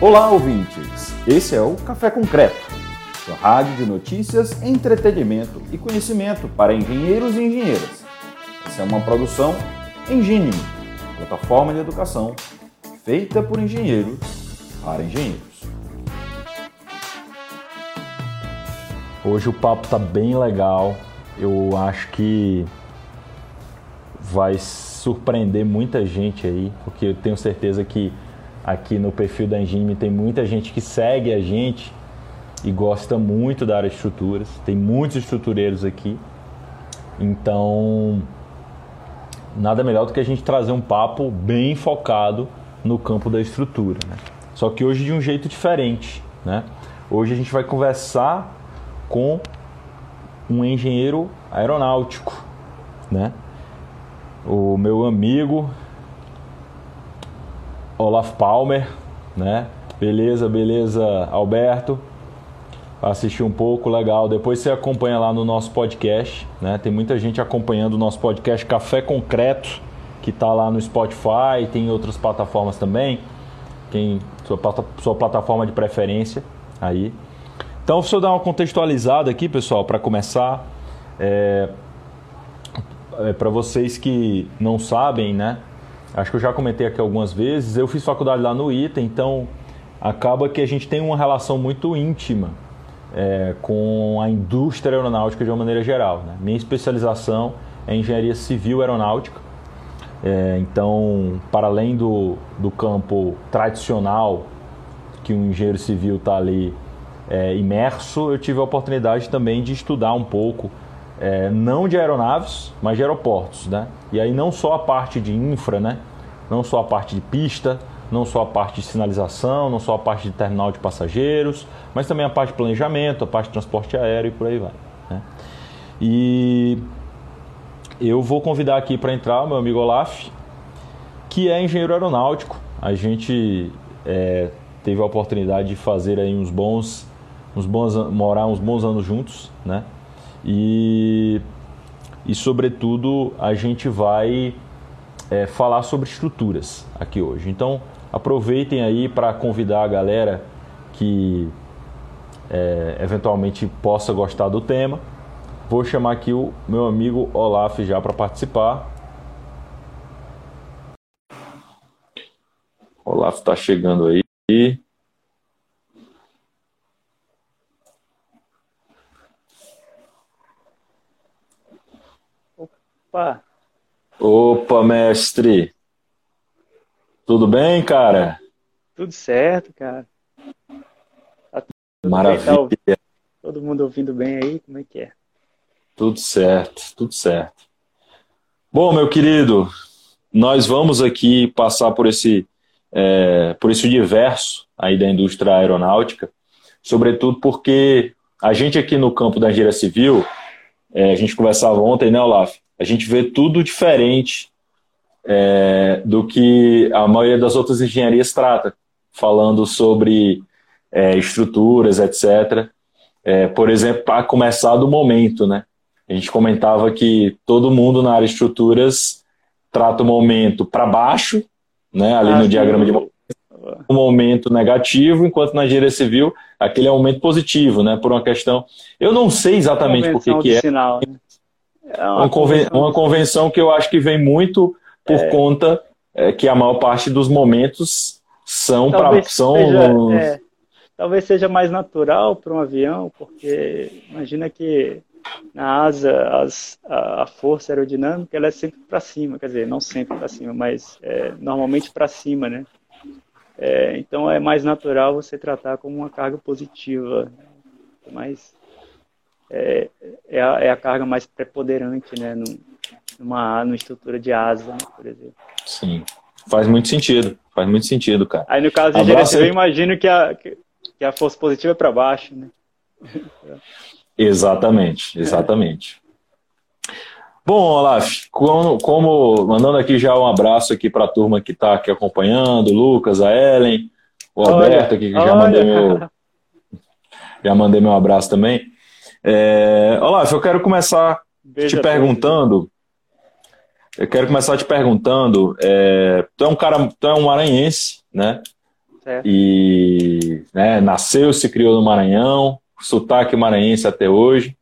Olá, ouvintes! Esse é o Café Concreto, sua rádio de notícias, entretenimento e conhecimento para engenheiros e engenheiras. Essa é uma produção Engine, plataforma de educação feita por engenheiros para engenheiros. Hoje o papo tá bem legal. Eu acho que vai surpreender muita gente aí, porque eu tenho certeza que aqui no perfil da Engine tem muita gente que segue a gente e gosta muito da área de estruturas. Tem muitos estrutureiros aqui. Então, nada melhor do que a gente trazer um papo bem focado no campo da estrutura. Né? Só que hoje de um jeito diferente. Né? Hoje a gente vai conversar com um engenheiro aeronáutico. Né? O meu amigo Olaf Palmer, né? Beleza, beleza, Alberto. Assistir um pouco, legal. Depois você acompanha lá no nosso podcast, né? Tem muita gente acompanhando o nosso podcast Café Concreto, que está lá no Spotify, tem outras plataformas também. Quem sua, sua plataforma de preferência aí. Então, se eu dar uma contextualizada aqui, pessoal, para começar, é, é para vocês que não sabem, né? Acho que eu já comentei aqui algumas vezes. Eu fiz faculdade lá no ITA, então acaba que a gente tem uma relação muito íntima é, com a indústria aeronáutica de uma maneira geral. Né? Minha especialização é engenharia civil aeronáutica. É, então, para além do, do campo tradicional que um engenheiro civil está ali é, imerso, eu tive a oportunidade também de estudar um pouco é, não de aeronaves, mas de aeroportos, né? E aí não só a parte de infra, né? Não só a parte de pista, não só a parte de sinalização, não só a parte de terminal de passageiros, mas também a parte de planejamento, a parte de transporte aéreo e por aí vai. Né? E eu vou convidar aqui para entrar o meu amigo Olaf, que é engenheiro aeronáutico. A gente é, teve a oportunidade de fazer aí uns bons, uns bons, morar uns bons anos juntos, né? E, e sobretudo, a gente vai é, falar sobre estruturas aqui hoje. Então, aproveitem aí para convidar a galera que é, eventualmente possa gostar do tema. Vou chamar aqui o meu amigo Olaf já para participar. Olaf está chegando aí. Opa! Opa, mestre! Tudo bem, cara? Tudo certo, cara. Tá Maravilha. Bem, tá todo mundo ouvindo bem aí? Como é que é? Tudo certo, tudo certo. Bom, meu querido, nós vamos aqui passar por esse, é, por esse universo aí da indústria aeronáutica, sobretudo porque a gente aqui no campo da engenharia civil, é, a gente conversava ontem, né, Olaf? A gente vê tudo diferente é, do que a maioria das outras engenharias trata, falando sobre é, estruturas, etc. É, por exemplo, para começar do momento, né? A gente comentava que todo mundo na área de estruturas trata o momento para baixo, né? Ali ah, no diagrama de um momento negativo, enquanto na engenharia civil aquele é um momento positivo, né? Por uma questão, eu não sei exatamente por que, que é. Sinal, né? É uma, uma, convenção, uma convenção que eu acho que vem muito por é. conta é, que a maior parte dos momentos são para são seja, é, talvez seja mais natural para um avião, porque imagina que na asa as, a, a, força aerodinâmica ela é sempre para cima, quer dizer, não sempre para cima, mas é, normalmente para cima, né? É, então é mais natural você tratar como uma carga positiva, mais é, é, a, é a carga mais preponderante, né? Numa, numa estrutura de asa, né, por exemplo. Sim, faz muito sentido, faz muito sentido, cara. Aí no caso de gerência, eu imagino que a, que a força positiva é para baixo, né? Exatamente, exatamente. Bom, Olaf, como, como, mandando aqui já um abraço aqui para a turma que está aqui acompanhando, o Lucas, a Ellen, o Alberto aqui que já mandei meu já mandei meu abraço também. É, Olaf, eu quero começar Beija te perguntando. Eu quero começar te perguntando. É, tu é um cara, tu é um maranhense, né? Certo. E né, nasceu, se criou no Maranhão, sotaque maranhense até hoje.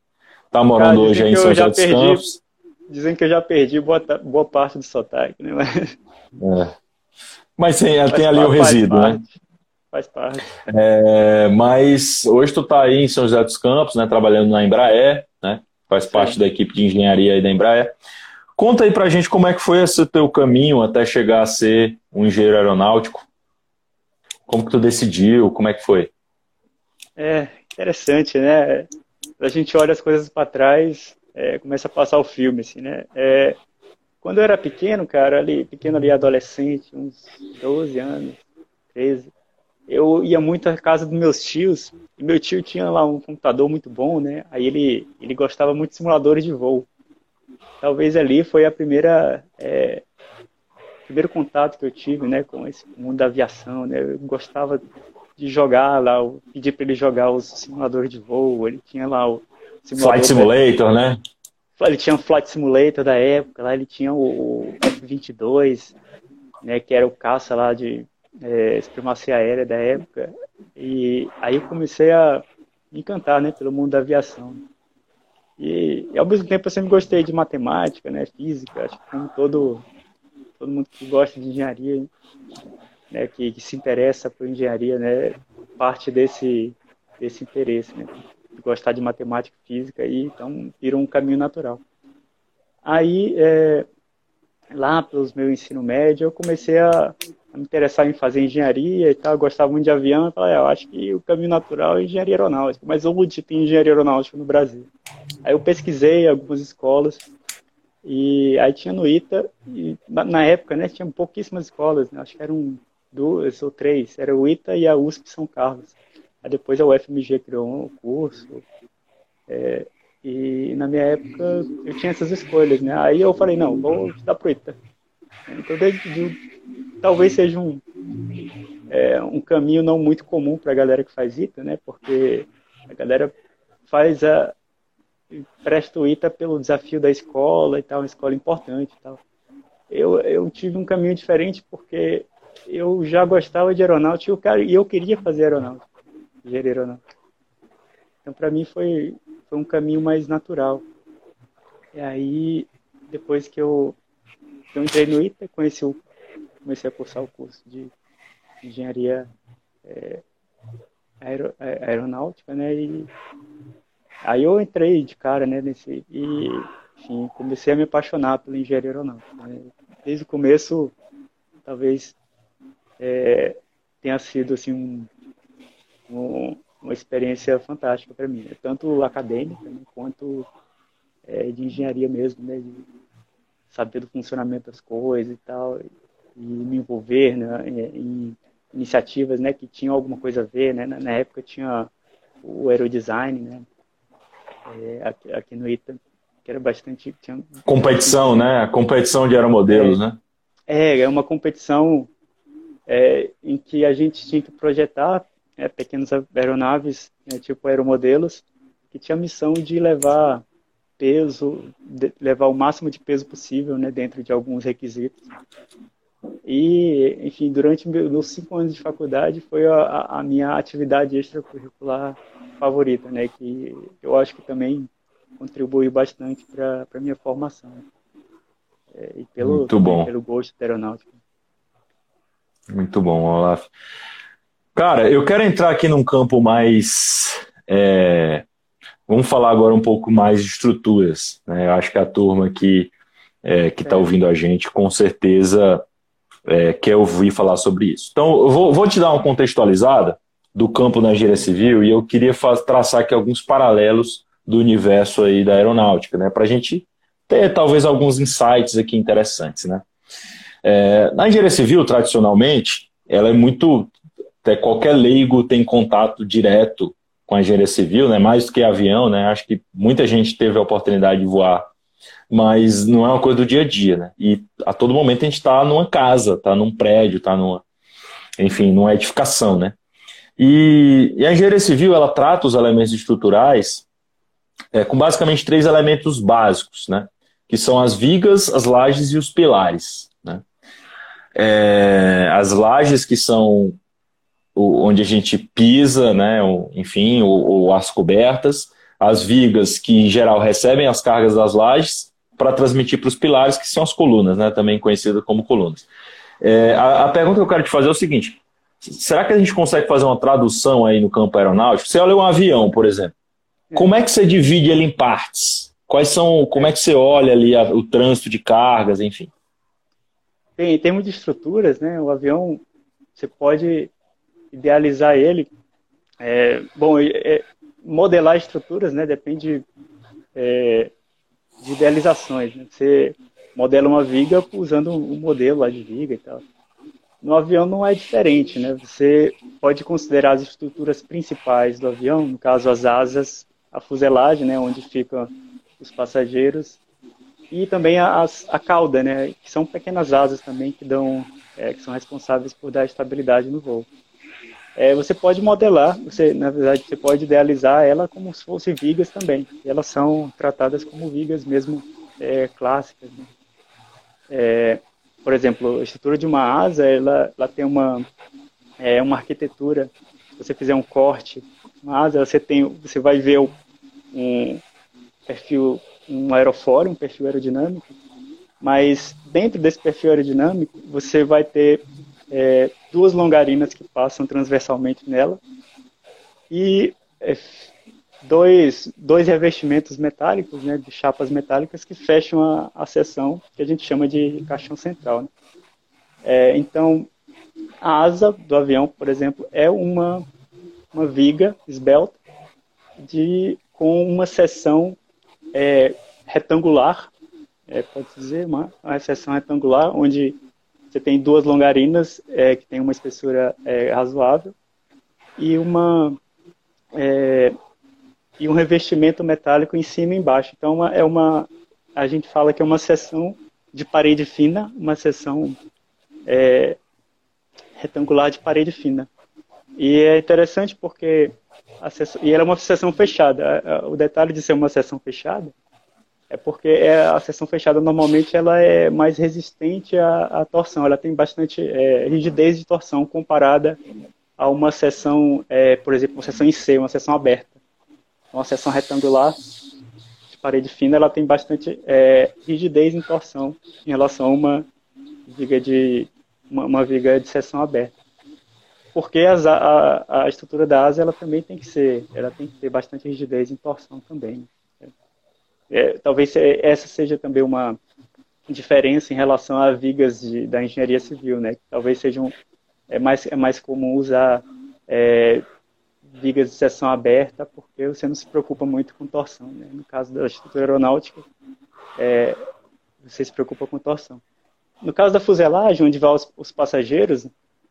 Tá morando Cara, hoje aí em São José dos perdi, Campos. Dizem que eu já perdi boa, boa parte do sotaque, né? Mas, é. Mas tem, tem ali o resíduo, né? Faz parte. É, mas hoje tu tá aí em São José dos Campos, né? Trabalhando na Embraer, né? Faz Sim. parte da equipe de engenharia aí da Embraer. Conta aí pra gente como é que foi esse teu caminho até chegar a ser um engenheiro aeronáutico. Como que tu decidiu? Como é que foi? É, interessante, né? A gente olha as coisas para trás, é, começa a passar o filme, assim, né? É, quando eu era pequeno, cara, ali, pequeno ali, adolescente, uns 12 anos, 13, eu ia muito à casa dos meus tios, e meu tio tinha lá um computador muito bom, né? Aí ele, ele gostava muito de simuladores de voo. Talvez ali foi a primeira é, primeiro contato que eu tive, né, com esse mundo da aviação, né? Eu gostava de jogar lá, eu pedi para ele jogar os simuladores de voo, ele tinha lá o Flight Simulator, né? Ele tinha o Flight Simulator da época, lá ele tinha o F-22, né, que era o caça lá de é, supremacia aérea da época, e aí comecei a me encantar, né, pelo mundo da aviação. E, e, ao mesmo tempo eu sempre gostei de matemática, né, física, acho que como todo, todo mundo que gosta de engenharia, né, que, que, se interessa por engenharia, né, parte desse, desse interesse, né, de gostar de matemática física, e então virou um caminho natural. Aí, é, lá pelos meu ensino médio, eu comecei a, me interessar em fazer engenharia e tal, eu gostava muito de avião, eu falei, ah, eu acho que o caminho natural é engenharia aeronáutica, mas onde tem engenharia aeronáutica no Brasil? Aí eu pesquisei algumas escolas, e aí tinha no ITA, e na, na época, né, tinha pouquíssimas escolas, né, acho que eram duas ou três, era o ITA e a USP São Carlos. Aí depois a UFMG criou um curso, é, e na minha época eu tinha essas escolhas, né, aí eu falei, não, vou estudar pro ITA. Então, talvez seja um, é, um caminho não muito comum para a galera que faz ITA, né, porque a galera faz a, presta o ITA pelo desafio da escola e tal, uma escola importante e tal. Eu, eu tive um caminho diferente porque eu já gostava de aeronáutica e eu queria fazer aeronáutica, engenharia aeronáutica. Então, para mim, foi, foi um caminho mais natural. E aí, depois que eu, eu entrei no ITA, conheci comecei a cursar o curso de engenharia é, aer, aeronáutica, né? E Aí eu entrei de cara, né, nesse e enfim, comecei a me apaixonar pela engenharia aeronáutica. Né? Desde o começo, talvez é, tenha sido assim um, um, uma experiência fantástica para mim, né? tanto acadêmica né, quanto é, de engenharia mesmo, né, de saber do funcionamento das coisas e tal, e me envolver né, em iniciativas, né, que tinham alguma coisa a ver, né, na, época tinha o aerodesign, né, é, aqui, aqui, no ITA, que era bastante. Tinha, competição, né? A competição de aeromodelos, é, né? É, é uma competição é, em que a gente tinha que projetar é, pequenas aeronaves, né, tipo aeromodelos, que tinha a missão de levar peso, de, levar o máximo de peso possível né, dentro de alguns requisitos. E, enfim, durante meus cinco anos de faculdade foi a, a minha atividade extracurricular favorita, né? Que eu acho que também contribui bastante para a minha formação. É, e pelo, Muito bom. pelo gosto da aeronáutica. Muito bom, Olaf. Cara, eu quero entrar aqui num campo mais. É, vamos falar agora um pouco mais de estruturas. Né? Eu acho que a turma que é, está é. ouvindo a gente com certeza é, quer ouvir falar sobre isso. Então, eu vou, vou te dar uma contextualizada do campo da engenharia civil e eu queria traçar aqui alguns paralelos do universo aí da aeronáutica, né, para a gente ter talvez alguns insights aqui interessantes, né. É, na engenharia civil, tradicionalmente, ela é muito, até qualquer leigo tem contato direto com a engenharia civil, né, mais do que avião, né, acho que muita gente teve a oportunidade de voar, mas não é uma coisa do dia a dia, né, e a todo momento a gente está numa casa, está num prédio, está numa, enfim, numa edificação, né, e, e, a engenharia civil ela trata os elementos estruturais é, com basicamente três elementos básicos, né? que são as vigas, as lajes e os pilares. Né? É, as lajes que são onde a gente pisa, né, enfim, o, as cobertas, as vigas que em geral recebem as cargas das lajes para transmitir para os pilares, que são as colunas, né, também conhecidas como colunas. É, a, a, pergunta que eu quero te fazer é o seguinte: será que a gente consegue fazer uma tradução aí no campo aeronáutico? Você olha um avião, por exemplo, como é que você divide ele em partes? Quais são, como é que você olha ali a, o trânsito de cargas, enfim? Bem, em termos de estruturas, né, o avião, você pode idealizar ele. É, bom, é, modelar estruturas, né, depende é, de idealizações. Né? Você modela uma viga usando um modelo lá de viga e tal. No avião não é diferente, né? Você pode considerar as estruturas principais do avião, no caso as asas, a fuselagem, né, onde ficam os passageiros, e também as, a cauda, né, que são pequenas asas também que dão, é, que são responsáveis por dar estabilidade no voo. É, você pode modelar, você, na verdade, você pode idealizar ela como se fossem vigas também. Elas são tratadas como vigas mesmo é, clássicas. Né? É, por exemplo, a estrutura de uma asa, ela, ela tem uma, é, uma arquitetura. Se você fizer um corte, uma asa, você tem, você vai ver um perfil, um aerofólio, um perfil aerodinâmico, mas dentro desse perfil aerodinâmico, você vai ter é, duas longarinas que passam transversalmente nela e é, dois, dois revestimentos metálicos, né, de chapas metálicas que fecham a, a seção que a gente chama de caixão central. Né? É, então, a asa do avião, por exemplo, é uma, uma viga esbelta de, com uma seção é, retangular, é, pode dizer, uma, uma seção retangular, onde você tem duas longarinas é, que tem uma espessura é, razoável e uma é, e um revestimento metálico em cima e embaixo. Então uma, é uma a gente fala que é uma seção de parede fina, uma seção é, retangular de parede fina. E é interessante porque a seção, e ela é uma seção fechada. O detalhe de ser uma seção fechada é porque é, a seção fechada normalmente ela é mais resistente à, à torção, ela tem bastante é, rigidez de torção comparada a uma seção, é, por exemplo, uma seção em C, uma seção aberta. Uma seção retangular de parede fina, ela tem bastante é, rigidez em torção em relação a uma viga de uma, uma viga de seção aberta. Porque as, a, a estrutura da asa ela também tem que ser, ela tem que ter bastante rigidez em torção também. É, talvez essa seja também uma diferença em relação a vigas de, da engenharia civil, né? Talvez sejam é mais é mais comum usar é, vigas de seção aberta porque você não se preocupa muito com torção. Né? No caso da estrutura aeronáutica, é, você se preocupa com torção. No caso da fuselagem, onde vão os, os passageiros,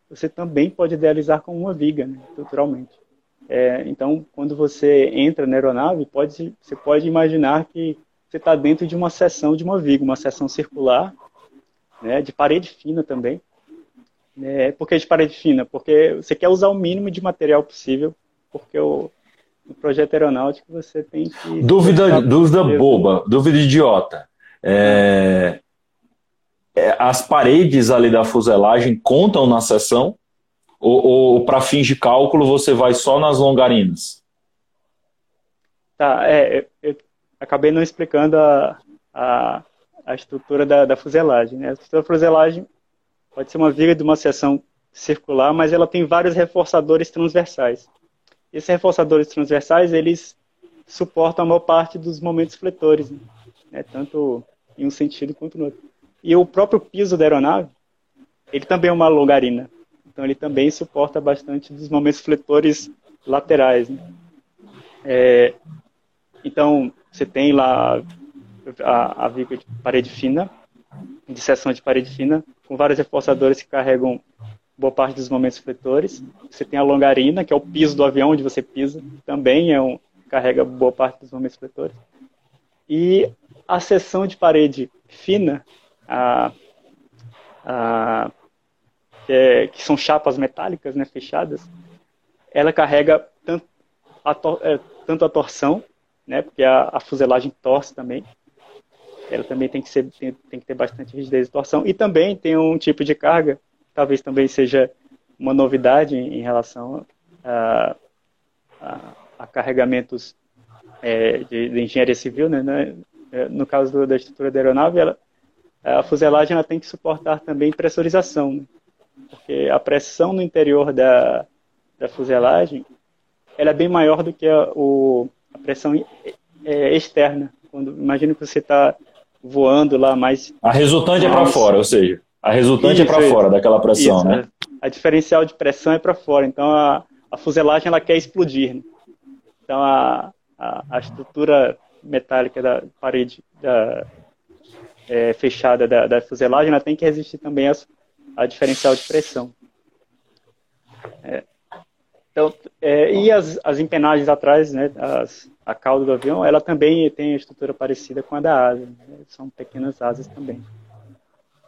você também pode idealizar com uma viga, né. É, então, quando você entra na aeronave, pode, você pode imaginar que você está dentro de uma seção de uma viga, uma seção circular, né, de parede fina também. É, por que de parede fina? Porque você quer usar o mínimo de material possível, porque o, no projeto aeronáutico você tem que... Dúvida, dúvida boba, dúvida idiota. É, é, as paredes ali da fuselagem contam na seção? Ou, ou para fins de cálculo você vai só nas longarinas? Tá, é, eu acabei não explicando a, a, a estrutura da, da, fuselagem. Né? A estrutura da fuselagem pode ser uma viga de uma seção circular, mas ela tem vários reforçadores transversais. Esses reforçadores transversais, eles suportam a maior parte dos momentos fletores, né? tanto em um sentido quanto no outro. E o próprio piso da aeronave, ele também é uma longarina. Então ele também suporta bastante dos momentos fletores laterais. Né? É, então você tem lá a, a viga de parede fina, de seção de parede fina, com vários reforçadores que carregam boa parte dos momentos fletores. Você tem a longarina, que é o piso do avião onde você pisa, também é um, carrega boa parte dos momentos fletores. E a seção de parede fina, a, a é, que são chapas metálicas, né, fechadas, ela carrega tanto a, é, tanto a torção, né, porque a, a, fuselagem torce também, ela também tem que, ser, tem, tem, que ter bastante rigidez de torção, e também tem um tipo de carga, talvez também seja uma novidade em, relação a, a, a carregamentos é, de, de, engenharia civil, né, né? no caso da estrutura da aeronave, ela, a fuselagem ela tem que suportar também pressurização, né? Porque a pressão no interior da, da fuselagem ela é bem maior do que a, o, a pressão é, externa. Quando, imagina que você está voando lá mais. A resultante é para fora, ou seja, a resultante é isso, é para fora daquela pressão, isso, né? A, a, diferencial de pressão é para fora. Então a, a fuselagem ela quer explodir. Né? Então a, a, a, estrutura metálica da parede da, é, fechada da, da, fuselagem ela tem que resistir também a, a diferencial de pressão. É, então, é, e as, as empenagens atrás, né, as, a cauda do avião, ela também tem a estrutura parecida com a da asa. Né, são pequenas asas também.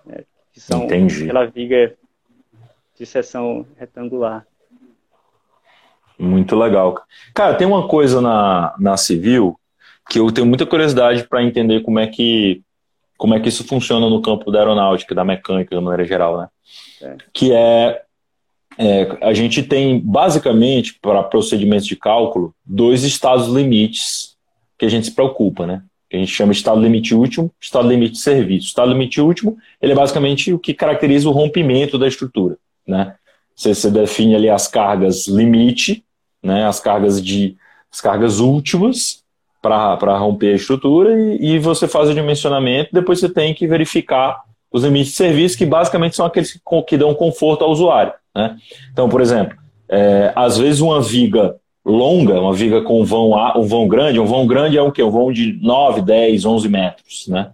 Né, que são Entendi. aquela viga de seção retangular. Muito legal. Cara, tem uma coisa na, na civil que eu tenho muita curiosidade para entender como é que como é que isso funciona no campo da aeronáutica, da mecânica, de maneira geral, né? É. Que é é, a gente tem, basicamente, para procedimentos de cálculo, dois estados limites que a gente se preocupa, né? Que a gente chama de estado limite último, estado limite de serviço. O estado limite último, ele é basicamente o que caracteriza o rompimento da estrutura, né? Você, você define ali as cargas limite, né? As cargas de, as cargas últimas para romper a estrutura e, e você faz o dimensionamento. Depois você tem que verificar os limites de serviço, que basicamente são aqueles que, que dão conforto ao usuário. Né? Então, por exemplo, é, às vezes uma viga longa, uma viga com vão, um vão grande, um vão grande é o quê? Um vão de 9, 10, 11 metros. Né?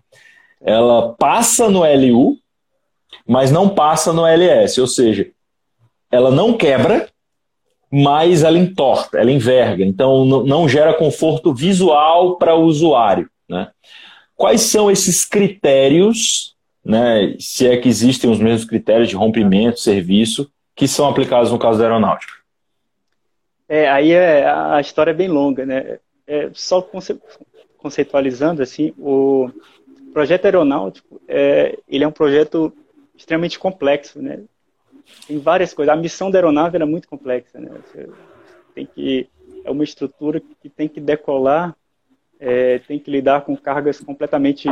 Ela passa no LU, mas não passa no LS, ou seja, ela não quebra, mas ela entorta, ela enverga, então não gera conforto visual para o usuário. Né? Quais são esses critérios, né, se é que existem os mesmos critérios de rompimento, serviço, que são aplicados no caso da aeronáutica? É, aí é, a história é bem longa, né? É, só conce, conceitualizando assim, o projeto aeronáutico é, ele é um projeto extremamente complexo, né? Tem várias coisas. A missão da aeronave é muito complexa, né? Você tem que é uma estrutura que tem que decolar, é, tem que lidar com cargas completamente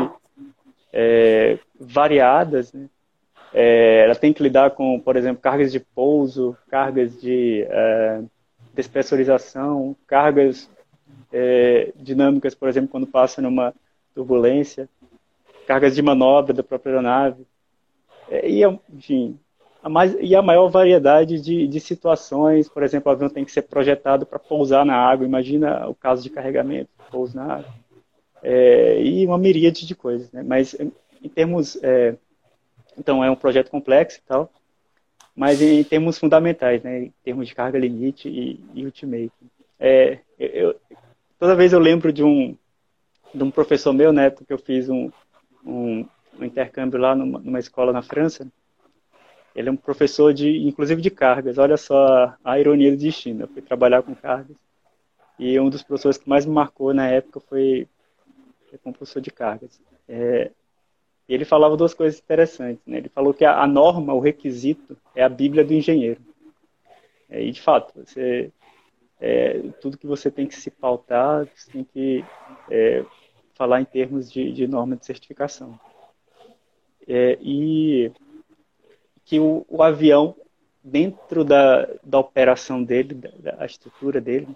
é, variadas, né? É, ela tem que lidar com, por exemplo, cargas de pouso, cargas de é, despressurização, cargas é, dinâmicas, por exemplo, quando passa numa turbulência, cargas de manobra da própria aeronave. É, e, enfim, a mais, e a maior variedade de, de situações, por exemplo, o avião tem que ser projetado para pousar na água, imagina o caso de carregamento, pouso na água. É, e uma miríade de coisas, né? Mas em termos é, então é um projeto complexo e tal, mas em termos fundamentais, né, em termos de carga limite e, e ultimate. É, eu, toda vez eu lembro de um, de um professor meu, na época que eu fiz um, um, um intercâmbio lá numa, numa, escola na França. Ele é um professor de, inclusive de cargas. Olha só a ironia do destino. Eu fui trabalhar com cargas e um dos professores que mais me marcou na época foi, como professor de cargas. É, ele falava duas coisas interessantes. Né? Ele falou que a, a norma, o requisito, é a Bíblia do engenheiro. É, e, de fato, você, é, tudo que você tem que se pautar, você tem que é, falar em termos de, de norma de certificação. É, e que o, o, avião, dentro da, da operação dele, da, da estrutura dele,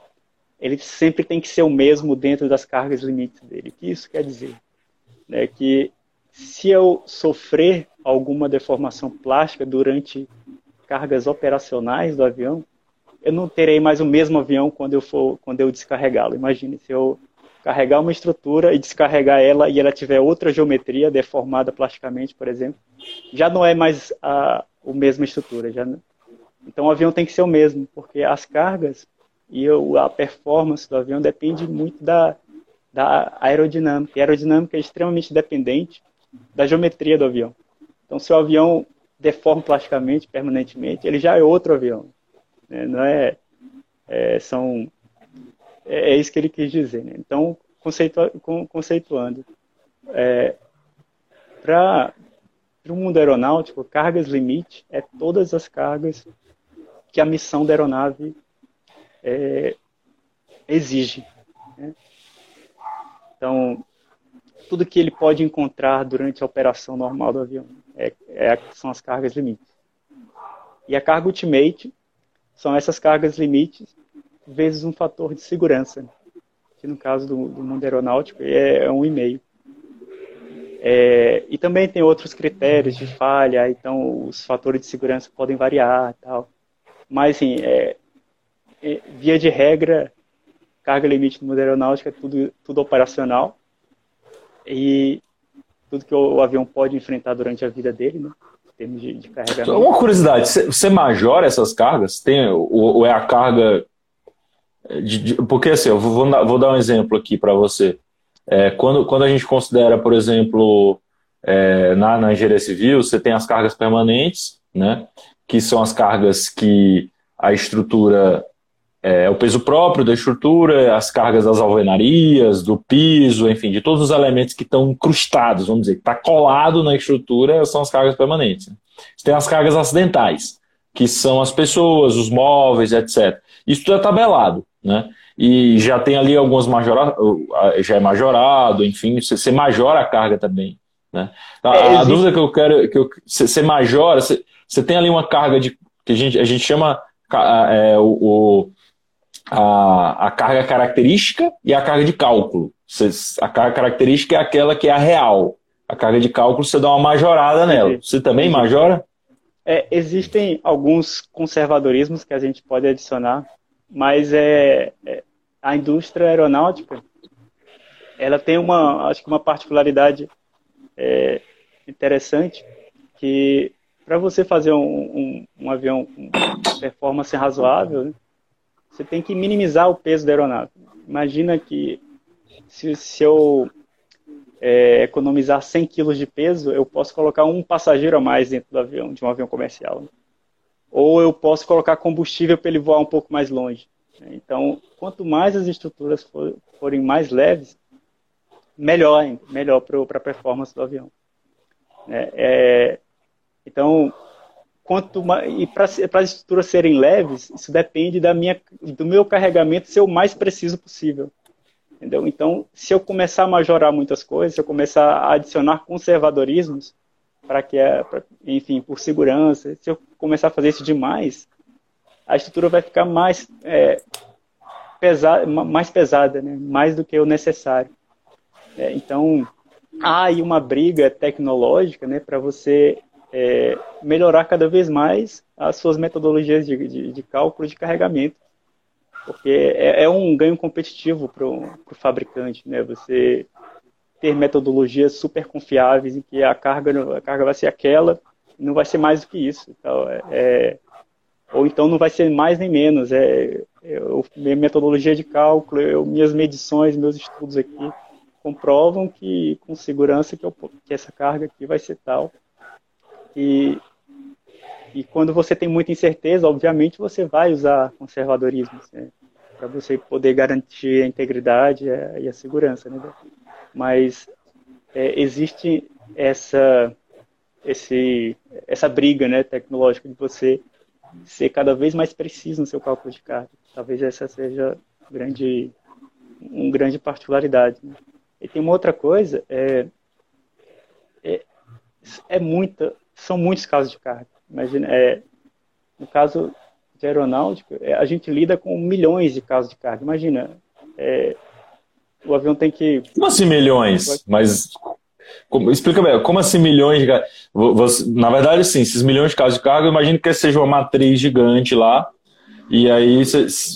ele sempre tem que ser o mesmo dentro das cargas limites dele. O que isso quer dizer? É que se eu sofrer alguma deformação plástica durante cargas operacionais do avião, eu não terei mais o mesmo avião quando eu for quando eu descarregá-lo. Imagine se eu carregar uma estrutura e descarregar ela e ela tiver outra geometria deformada plasticamente, por exemplo, já não é mais a, a mesma estrutura. Já, então o avião tem que ser o mesmo, porque as cargas e a performance do avião depende muito da, da aerodinâmica. E a aerodinâmica é extremamente dependente da geometria do avião. Então, se o avião deforma plasticamente, permanentemente, ele já é outro avião. Né? Não é, é, são, é, é, isso que ele quis dizer. Né? Então, conceitua, conceituando, é, para o mundo aeronáutico, cargas limite é todas as cargas que a missão da aeronave é, exige. Né? Então, tudo que ele pode encontrar durante a operação normal do avião é, é, são as cargas limites. E a carga ultimate são essas cargas limites vezes um fator de segurança, que no caso do, do mundo aeronáutico é, é um e meio. É, e também tem outros critérios de falha, então os fatores de segurança podem variar tal. Mas, assim, é, é, via de regra, carga limite no mundo aeronáutico é tudo, tudo operacional e tudo que o, o, avião pode enfrentar durante a vida dele, né? Termos de, de carregamento. Uma curiosidade, você majora essas cargas? Tem, ou, ou é a carga de, de, porque assim, eu vou, vou, dar um exemplo aqui para você. É, quando, quando a gente considera, por exemplo, é, na, na engenharia civil, você tem as cargas permanentes, né, que são as cargas que a estrutura é, o peso próprio da estrutura, as cargas das alvenarias, do piso, enfim, de todos os elementos que estão incrustados, vamos dizer, que está colado na estrutura, são as cargas permanentes. Você tem as cargas acidentais, que são as pessoas, os móveis, etc. Isso tudo é tabelado né? E já tem ali algumas majoradas, já é majorado, enfim, você majora a carga também, né? A, é, a dúvida que eu quero, que você majora, você tem ali uma carga de que a gente, a gente chama é, o, o a, a carga característica e a carga de cálculo. Cê, a carga característica é aquela que é a real. A carga de cálculo você dá uma majorada nela. Você também majora? É, existem alguns conservadorismos que a gente pode adicionar mas é, é, a indústria aeronáutica ela tem uma acho que uma particularidade é, interessante que para você fazer um, um, um, avião com performance razoável né, você tem que minimizar o peso da aeronave imagina que se, se eu é, economizar 100 quilos de peso eu posso colocar um passageiro a mais dentro do avião de um avião comercial né? Ou eu posso colocar combustível para ele voar um pouco mais longe. Então, quanto mais as estruturas for, forem mais leves, melhor, melhor para a performance do avião. É, é, então, quanto mais, e para as estruturas serem leves, isso depende da minha, do meu carregamento ser o mais preciso possível. Entendeu? Então, se eu começar a majorar muitas coisas, se eu começar a adicionar conservadorismos, para que, a, pra, enfim, por segurança. Se eu começar a fazer isso demais, a estrutura vai ficar mais é, pesada, mais pesada, né? mais do que o necessário. É, então, há aí uma briga tecnológica né, para você é, melhorar cada vez mais as suas metodologias de, de, de cálculo de carregamento. Porque é, é um ganho competitivo para o fabricante. Né? Você ter metodologias super confiáveis em que a carga, a carga vai ser aquela, não vai ser mais do que isso. Então, é, é ou então não vai ser mais nem menos. É, eu, minha metodologia de cálculo, eu, minhas medições, meus estudos aqui comprovam que com segurança que, eu, que essa carga aqui vai ser tal. E, e quando você tem muita incerteza, obviamente você vai usar conservadorismo né, para você poder garantir a integridade e a segurança. Né? Mas é, existe essa esse essa briga né tecnológica de você ser cada vez mais preciso no seu cálculo de carga. Talvez essa seja grande um grande particularidade né? e tem uma outra coisa é, é, é muita são muitos casos de carga. Imagina é, no caso de aeronáutica é, a gente lida com milhões de casos de carga. Imagina é, o avião tem que. Como assim milhões? Mas. Como, explica melhor, como assim milhões de você, Na verdade, sim, esses milhões de casos de carga, eu imagino que seja uma matriz gigante lá, e aí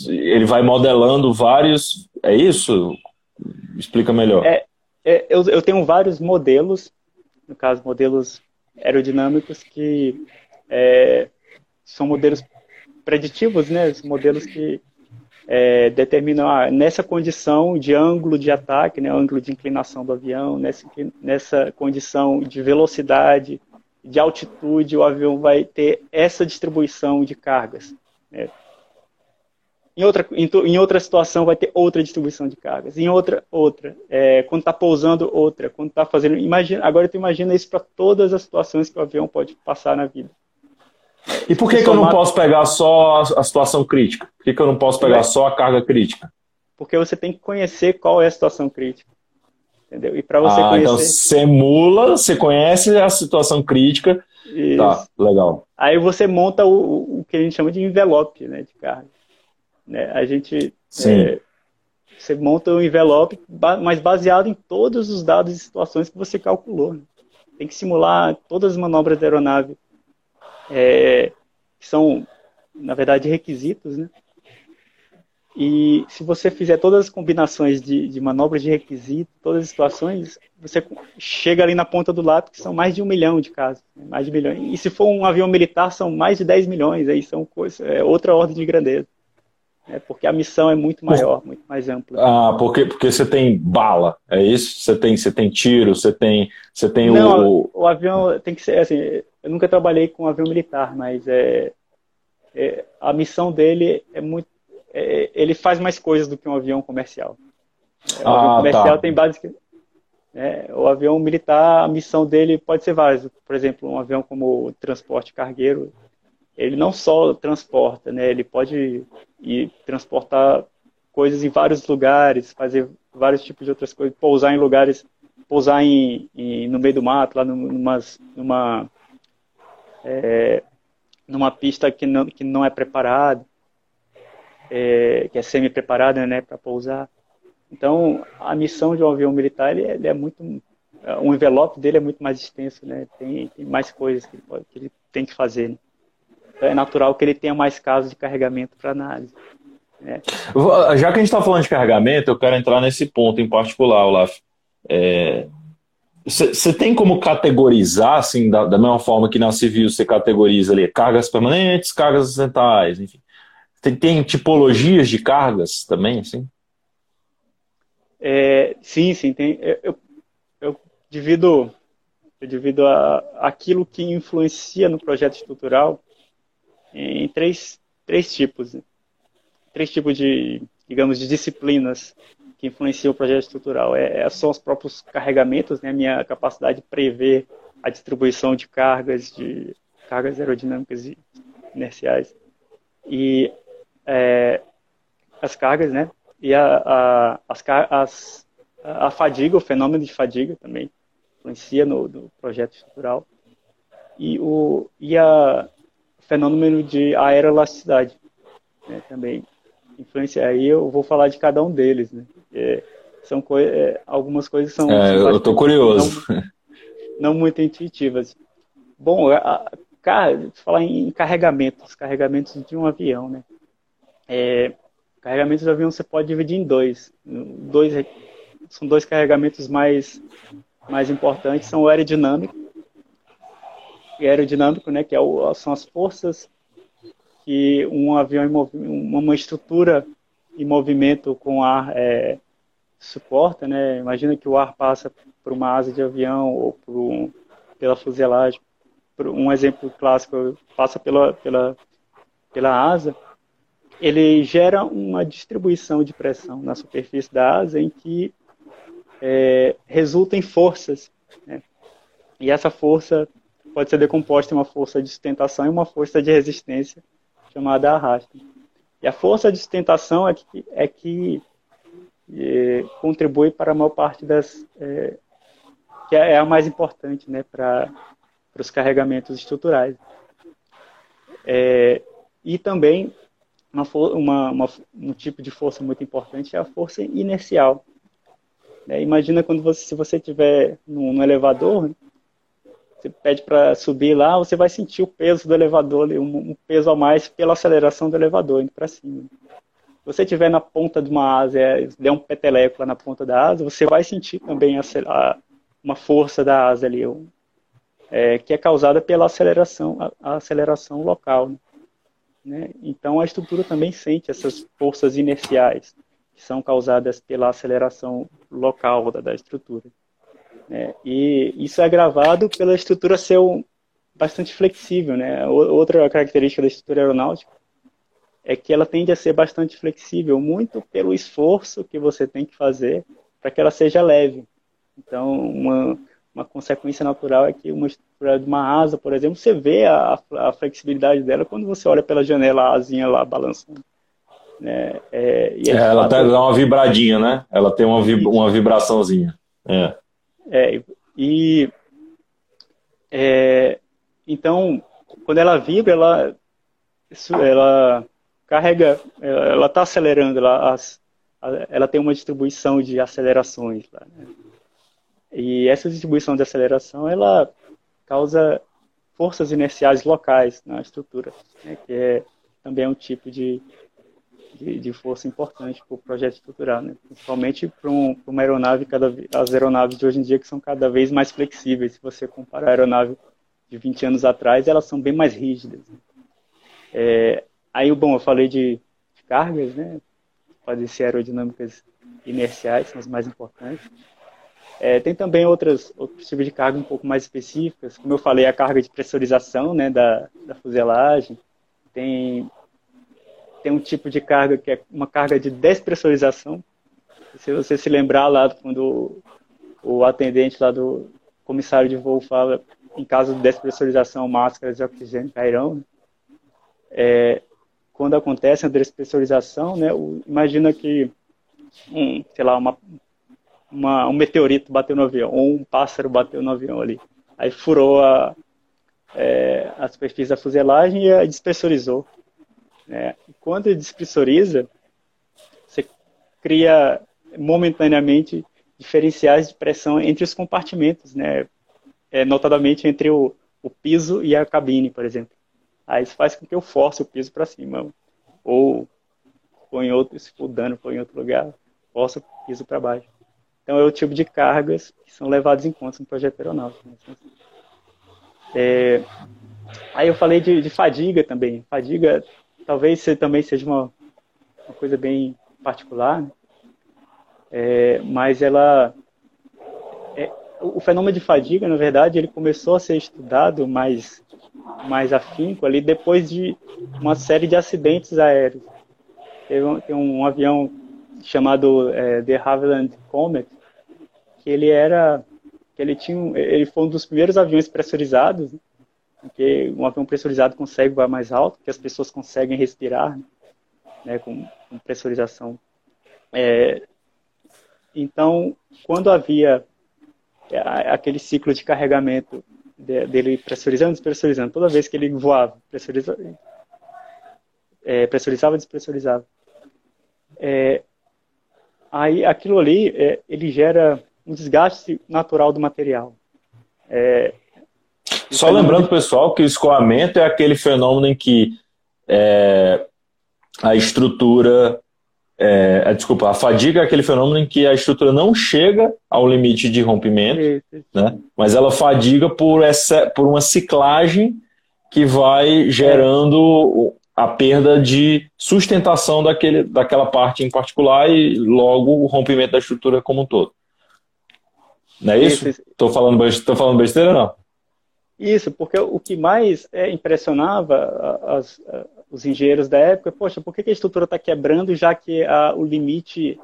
ele vai modelando vários. É isso? Explica melhor. É, é, eu, eu tenho vários modelos, no caso, modelos aerodinâmicos, que é, são modelos preditivos, né? Modelos que é, ah, nessa condição de ângulo de ataque, né, ângulo de inclinação do avião, nessa, nessa condição de velocidade, de altitude, o avião vai ter essa distribuição de cargas. Né. Em outra, em, em, outra situação vai ter outra distribuição de cargas. Em outra, outra. É, quando está pousando, outra. Quando está fazendo. Imagina, agora tu imagina isso para todas as situações que o avião pode passar na vida. E por que, que eu não posso pegar só a situação crítica? Por que, que eu não posso pegar só a carga crítica? Porque você tem que conhecer qual é a situação crítica. Entendeu? E para você ah, conhecer. Então você emula, você conhece a situação crítica. Tá, Isso. Tá, legal. Aí você monta o, o que a gente chama de envelope né, de carga. Né? A gente. Sim. É, você monta um envelope, mas baseado em todos os dados e situações que você calculou. Né? Tem que simular todas as manobras da aeronave, é, que são, na verdade, requisitos, né? E se você fizer todas as combinações de, de manobras de requisito, todas as situações, você chega ali na ponta do lápis, que são mais de um milhão de casos. Né? Mais de milhões. E se for um avião militar, são mais de 10 milhões. Aí são é outra ordem de grandeza. É porque a missão é muito maior, muito mais ampla. Ah, porque, porque você tem bala, é isso? Você tem, você tem tiro, você tem, você tem Não, o... o avião tem que ser assim. Eu nunca trabalhei com um avião militar, mas é, é a missão dele é muito é, ele faz mais coisas do que um avião comercial. É, o ah, avião comercial tá. tem base é, o avião militar, a missão dele pode ser várias. Por exemplo, um avião como transporte cargueiro, ele não só transporta, né? Ele pode ir transportar coisas em vários lugares, fazer vários tipos de outras coisas, pousar em lugares, pousar em, em no meio do mato, lá numa, numa, é, numa pista que não, que não é preparada é, que é semi-preparada né, para pousar. Então, a missão de um avião militar ele, ele é muito. O envelope dele é muito mais extenso, né? tem, tem mais coisas que ele, pode, que ele tem que fazer. Né? É natural que ele tenha mais casos de carregamento para análise. Né? Já que a gente está falando de carregamento, eu quero entrar nesse ponto em particular, Olaf. Você é, tem como categorizar, assim, da, da, mesma forma que na civil você categoriza ali cargas permanentes, cargas acidentais, enfim. Tem, tem tipologias de cargas também, sim? É, sim, sim. Tem, eu, eu divido, eu divido a, aquilo que influencia no projeto estrutural em três, três tipos. Três tipos de, digamos, de disciplinas que influenciam o projeto estrutural. É, é, são os próprios carregamentos, né? a minha capacidade de prever a distribuição de cargas, de cargas aerodinâmicas e inerciais. E é, as cargas, né? E a, a, as, as, a fadiga, o fenômeno de fadiga também influencia no, no projeto estrutural. E o e a fenômeno de aeroelasticidade né, também influencia. Aí eu vou falar de cada um deles, né? É, são coi é, algumas coisas são. É, eu estou curioso. Não, não, muito intuitivas. Bom, a, a, falar em carregamentos, carregamentos de um avião, né? É, carregamentos de avião você pode dividir em dois. dois são dois carregamentos mais, mais importantes, são o aerodinâmico, e aerodinâmico, né, que é o, são as forças que um avião, uma estrutura em movimento com ar é, suporta, né? Imagina que o ar passa por uma asa de avião ou por um, pela fuselagem. Um exemplo clássico passa pela, pela, pela asa ele gera uma distribuição de pressão na superfície da asa em que é, resulta em forças. Né? E essa força pode ser decomposta em uma força de sustentação e uma força de resistência chamada arrasto. E a força de sustentação é que, é que é, contribui para a maior parte das. É, que é a mais importante né, para os carregamentos estruturais. É, e também uma, uma, uma, um tipo de força muito importante é a força inercial. É, imagina quando você, se você estiver no, no, elevador, né, você pede para subir lá, você vai sentir o peso do elevador, um, um peso a mais pela aceleração do elevador indo para cima. Se você estiver na ponta de uma asa, é, der um peteleco lá na ponta da asa, você vai sentir também a, a, uma força da asa ali, é, que é causada pela aceleração, a, a aceleração local. Né? Então, a estrutura também sente essas forças inerciais que são causadas pela aceleração local da, da estrutura. Né? E isso é agravado pela estrutura ser bastante flexível. Né? Outra característica da estrutura aeronáutica é que ela tende a ser bastante flexível, muito pelo esforço que você tem que fazer para que ela seja leve. Então, uma, uma consequência natural é que uma estrutura de uma asa, por exemplo, você vê a, a flexibilidade dela quando você olha pela janela, a asinha lá balançando. Né? É, é, ela tá, dá uma vibradinha, né? Ela tem uma, vib uma vibraçãozinha. É. é e é, então, quando ela vibra, ela, ela carrega, ela está acelerando, ela, ela tem uma distribuição de acelerações lá. Né? E essa distribuição de aceleração, ela causa forças inerciais locais na estrutura, né? que é também é um tipo de, de, de força importante para o projeto estrutural, né? principalmente para um, uma aeronave, cada, as aeronaves de hoje em dia que são cada vez mais flexíveis, se você comparar a aeronave de 20 anos atrás, elas são bem mais rígidas. Né? É, aí, bom, eu falei de, de cargas, né? podem ser aerodinâmicas inerciais, são as mais importantes. É, tem também outras, outros tipos de carga um pouco mais específicas, como eu falei, a carga de pressurização né, da, da fuselagem, tem tem um tipo de carga que é uma carga de despressurização. Se você se lembrar lá quando o atendente lá do comissário de voo fala em caso de despressurização, máscaras de oxigênio cairão. É, quando acontece a despressurização, né, imagina que um, sei lá, uma, uma, um meteorito bateu no avião, ou um pássaro bateu no avião ali. Aí furou a, é, a superfície da fuselagem e a despressurizou. Né? Quando despressuriza, você cria momentaneamente diferenciais de pressão entre os compartimentos, né? É, notadamente entre o, o piso e a cabine, por exemplo. Aí isso faz com que eu force o piso para cima. Ou põe outro, se for dano, põe em outro lugar, força o piso para baixo. Então é o tipo de cargas que são levadas em conta no projeto aeronáutico. Né? É, aí eu falei de, de, fadiga também. Fadiga talvez também seja uma, uma coisa bem particular, né? é, mas ela é, o fenômeno de fadiga, na verdade, ele começou a ser estudado mais mais afinco ali depois de uma série de acidentes aéreos. Teve um, tem um avião chamado é, The Havilland Comet que ele era ele tinha ele foi um dos primeiros aviões pressurizados né? Porque um avião pressurizado consegue voar mais alto, porque as pessoas conseguem respirar né, com, com pressurização. É, então, quando havia é, aquele ciclo de carregamento dele pressurizando, despressurizando, toda vez que ele voava, pressuriza, é, pressurizava, despressurizava. É, aí aquilo ali, é, ele gera um desgaste natural do material. É, só lembrando, pessoal, que o escoamento é aquele fenômeno em que é, a estrutura. É, é, desculpa, a fadiga é aquele fenômeno em que a estrutura não chega ao limite de rompimento, né? mas ela fadiga por, essa, por uma ciclagem que vai gerando a perda de sustentação daquele, daquela parte em particular e logo o rompimento da estrutura como um todo. Não é isso? Estou falando, falando besteira não? Isso, porque o que mais é, impressionava as, os engenheiros da época, poxa, por que, a estrutura está quebrando, já que a, o limite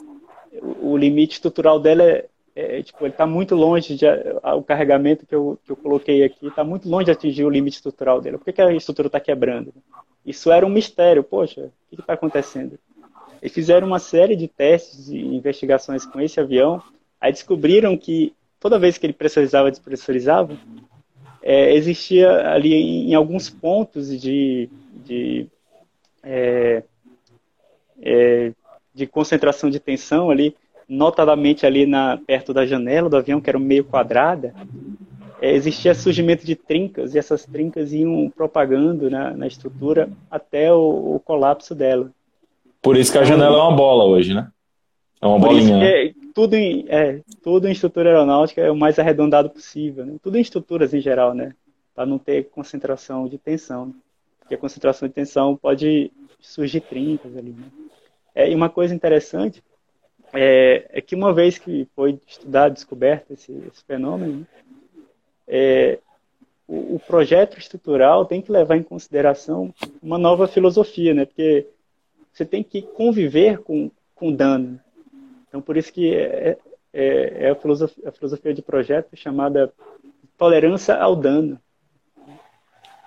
o limite estrutural dela é, é tipo, ele está muito longe de a, o carregamento que eu, que eu coloquei aqui está muito longe de atingir o limite estrutural dele. Por que, que a estrutura está quebrando? Isso era um mistério. Poxa, o que está acontecendo? Eles fizeram uma série de testes e investigações com esse avião. Aí descobriram que toda vez que ele pressurizava, despressurizava, é, existia ali em, em, alguns pontos de, de, é, é, de concentração de tensão ali, notadamente ali na, perto da janela do avião, que era meio quadrada, é, existia surgimento de trincas, e essas trincas iam propagando na, na estrutura até o, o, colapso dela. Por isso que a janela é uma bola hoje, né? É uma bolinha. É, tudo em, é, tudo em estrutura aeronáutica é o mais arredondado possível. Né? Tudo em estruturas em geral, né? Para não ter concentração de tensão. Porque a concentração de tensão pode surgir trincas ali. Né? É, e uma coisa interessante é, é, que uma vez que foi estudado, descoberto esse, esse fenômeno, é, o, o, projeto estrutural tem que levar em consideração uma nova filosofia, né? Porque você tem que conviver com, com dano. Então, por isso que é, é, é a, filosofia, a filosofia de projeto chamada tolerância ao dano.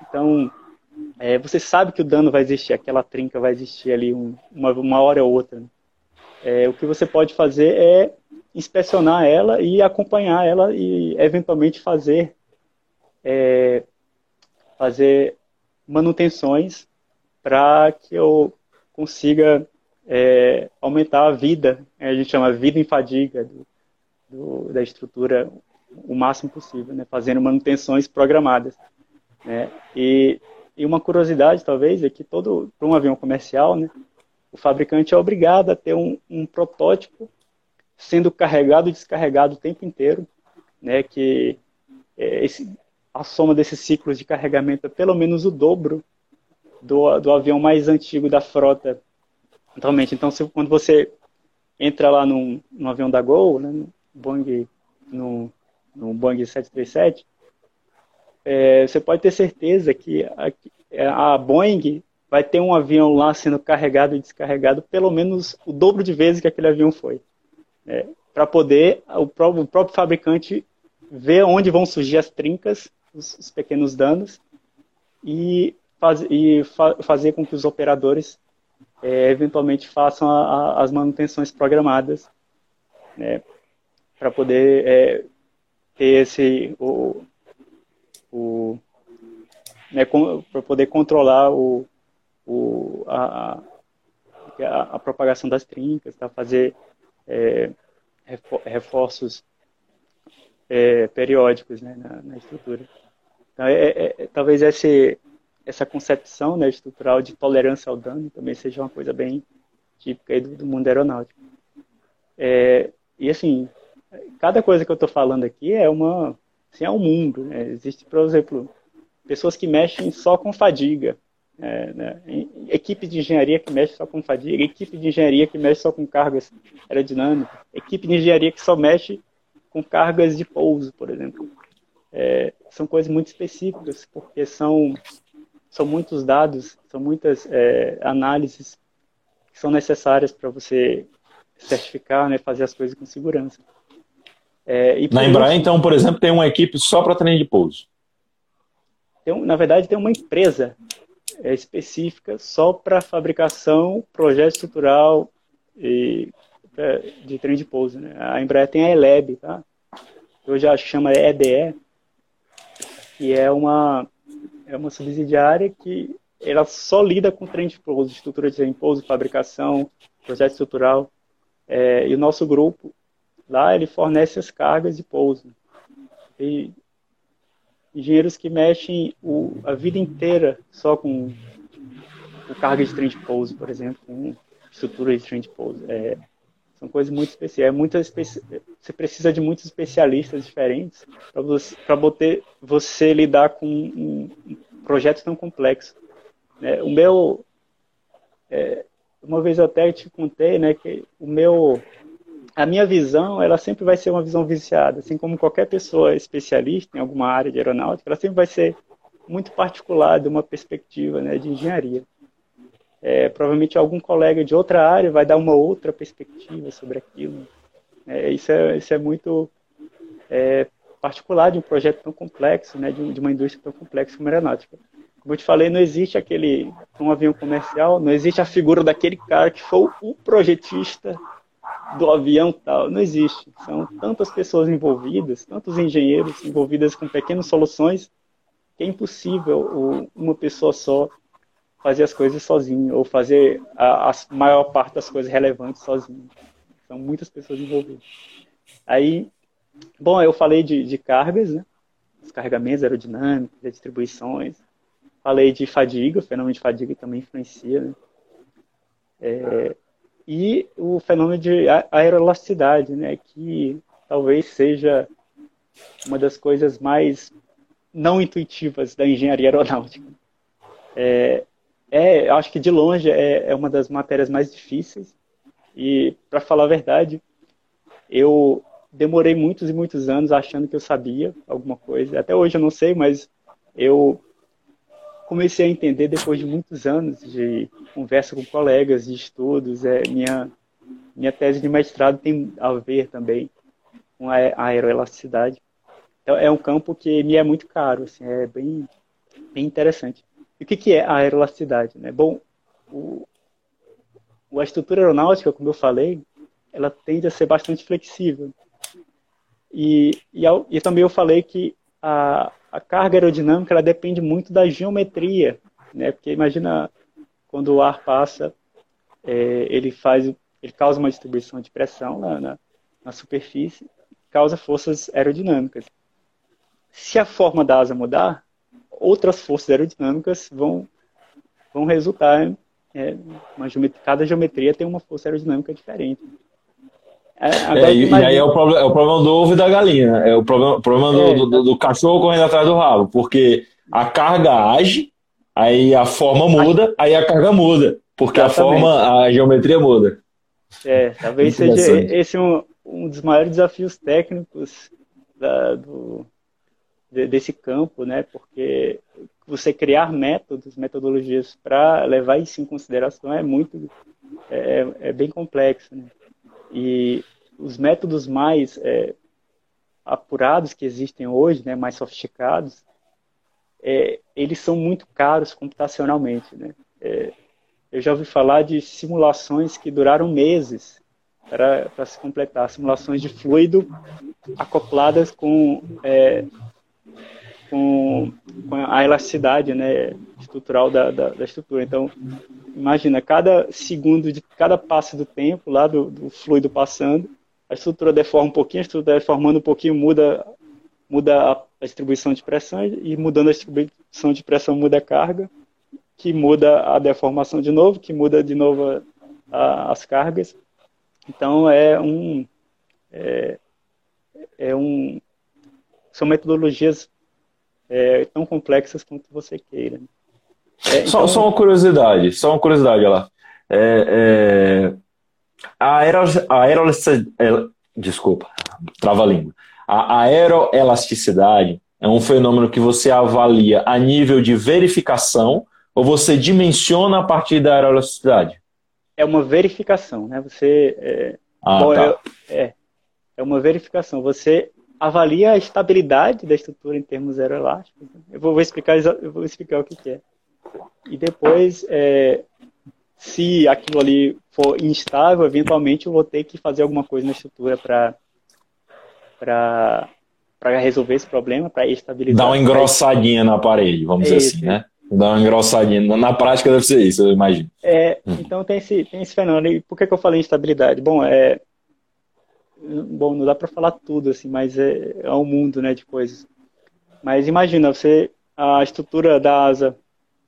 Então, é, você sabe que o dano vai existir, aquela trinca vai existir ali um, uma, uma hora ou outra. Né? O que você pode fazer é inspecionar ela e acompanhar ela e eventualmente fazer é, fazer manutenções para que eu consiga é, aumentar a vida, a gente chama vida em fadiga do, do, da estrutura o máximo possível, né, fazendo manutenções programadas. Né? E, e uma curiosidade, talvez, é que todo para um avião comercial, né, o fabricante é obrigado a ter um, um protótipo sendo carregado e descarregado o tempo inteiro, né, que é, esse, a soma desses ciclos de carregamento é pelo menos o dobro do, do avião mais antigo da frota atualmente. Então, se, quando você entra lá num, num avião da Gol, né, no Boeing, no, no Boeing 737, é, você pode ter certeza que a, a Boeing vai ter um avião lá sendo carregado e descarregado pelo menos o dobro de vezes que aquele avião foi. É, para poder o próprio, o próprio, fabricante ver onde vão surgir as trincas, os, os pequenos danos, e, faz, e fa, fazer com que os operadores é, eventualmente façam a, a, as manutenções programadas, né, para poder é, ter esse o, o né, para poder controlar o, o a, a, a, propagação das trincas, tá? fazer é, reforços é, periódicos né, na, na, estrutura. Então, é, é, é, talvez esse, essa concepção né, estrutural de tolerância ao dano também seja uma coisa bem típica do, do, mundo aeronáutico. É, e assim, cada coisa que eu estou falando aqui é uma assim, é um mundo. Né? Existe, por exemplo, pessoas que mexem só com fadiga, é, né? equipe de engenharia que mexe só com fadiga, equipe de engenharia que mexe só com cargas aerodinâmicas, equipe de engenharia que só mexe com cargas de pouso, por exemplo. É, são coisas muito específicas, porque são, são muitos dados, são muitas é, análises que são necessárias para você certificar, né, fazer as coisas com segurança. É, Na Embraer, então, por exemplo, tem uma equipe só para treino de pouso? Tem, na verdade, tem uma empresa é específica só para fabricação, projeto estrutural e de trem de pouso. Né? A Embraer tem a ELEB, tá? hoje que chama EDE, que é uma, é uma subsidiária que ela só lida com trem de pouso, estrutura de pouso, fabricação, projeto estrutural. É, e o nosso grupo lá, ele fornece as cargas de pouso. E engenheiros que mexem o, a vida inteira só com, com carga de trem de pouso, por exemplo, com estrutura de trem de pouso. É, são coisas muito especiais. É especi... Você precisa de muitos especialistas diferentes para você, você, lidar com um projeto tão complexo. É, o meu. É, uma vez eu até te contei né, que o meu a minha visão, ela sempre vai ser uma visão viciada, assim como qualquer pessoa especialista em alguma área de aeronáutica, ela sempre vai ser muito particular de uma perspectiva né, de engenharia. É, provavelmente algum colega de outra área vai dar uma outra perspectiva sobre aquilo. É, isso, é, isso é muito é, particular de um projeto tão complexo, né, de, de, uma indústria tão complexa como a aeronáutica. Como eu te falei, não existe aquele, um avião comercial, não existe a figura daquele cara que foi o projetista do avião tal, não existe. São tantas pessoas envolvidas, tantos engenheiros envolvidas com pequenas soluções, que é impossível uma pessoa só fazer as coisas sozinho, ou fazer a, a maior parte das coisas relevantes sozinho. São muitas pessoas envolvidas. Aí, bom, eu falei de, de cargas, né? Os carregamentos aerodinâmicos, de distribuições. Falei de fadiga, o fenômeno de fadiga também influencia, né? É, e o fenômeno de aeroelasticidade, né, que talvez seja uma das coisas mais não intuitivas da engenharia aeronáutica. É, é acho que de longe é, é uma das matérias mais difíceis e, para falar a verdade, eu demorei muitos e muitos anos achando que eu sabia alguma coisa. Até hoje eu não sei, mas eu comecei a entender depois de muitos anos de conversa com colegas de estudos. É, minha, minha tese de mestrado tem a ver também com a aeroelasticidade. Então, é um campo que me é muito caro, assim, é bem, bem interessante. E o que, que é a aeroelasticidade? Né? Bom, o, a estrutura aeronáutica, como eu falei, ela tende a ser bastante flexível. E, e, e também eu falei que a, a carga aerodinâmica ela depende muito da geometria, né? Porque imagina quando o ar passa, é, ele faz, ele causa uma distribuição de pressão na, na superfície, causa forças aerodinâmicas. Se a forma da asa mudar, outras forças aerodinâmicas vão vão resultar é, uma geometria, cada geometria tem uma força aerodinâmica diferente. É, é, e, aí é o, problema, é o problema do ovo e da galinha. É o problema, problema do, é, do, do, do, cachorro correndo atrás do rabo. Porque a carga age, aí a forma muda, aí a carga muda. Porque Exatamente. a forma, a geometria muda. É, talvez seja esse um, um dos maiores desafios técnicos da, do, desse campo, né? Porque você criar métodos, metodologias para levar isso em consideração é muito, é, é bem complexo, né? E os métodos mais é, apurados que existem hoje, né, mais sofisticados, é, eles são muito caros computacionalmente. Né? É, eu já ouvi falar de simulações que duraram meses para se completar, simulações de fluido acopladas com, é, com, com, a elasticidade né, estrutural da, da, da estrutura. Então, imagina, cada segundo de cada passo do tempo, lá do, do fluido passando, a estrutura deforma um pouquinho, a estrutura deformando um pouquinho muda, muda a, distribuição de pressão e mudando a distribuição de pressão muda a carga, que muda a deformação de novo, que muda de novo a, as cargas. Então é um é, é um são metodologias é, tão complexas quanto você queira. É, só, então... só, uma curiosidade, só uma curiosidade, lá. É, é, a aeroelasticidade, é, desculpa, trava-língua. A aeroelasticidade é um fenômeno que você avalia a nível de verificação ou você dimensiona a partir da aeroelasticidade? É uma verificação, né? Você é, ah, tá. é, é uma verificação. Você avalia a estabilidade da estrutura em termos aeroelásticos. Eu vou, vou explicar, eu vou explicar o que, que é. E depois, é, se aquilo ali for instável, eventualmente eu vou ter que fazer alguma coisa na estrutura para para resolver esse problema, para estabilizar. Dar uma engrossadinha na parede, vamos é dizer assim, né? Dar uma engrossadinha. Na prática deve ser isso, eu imagino. É, hum. Então tem esse, tem esse fenômeno. E por que, que eu falei instabilidade? Bom, é, bom, não dá para falar tudo assim, mas é, é um mundo, né, de coisas. Mas imagina, você a estrutura da asa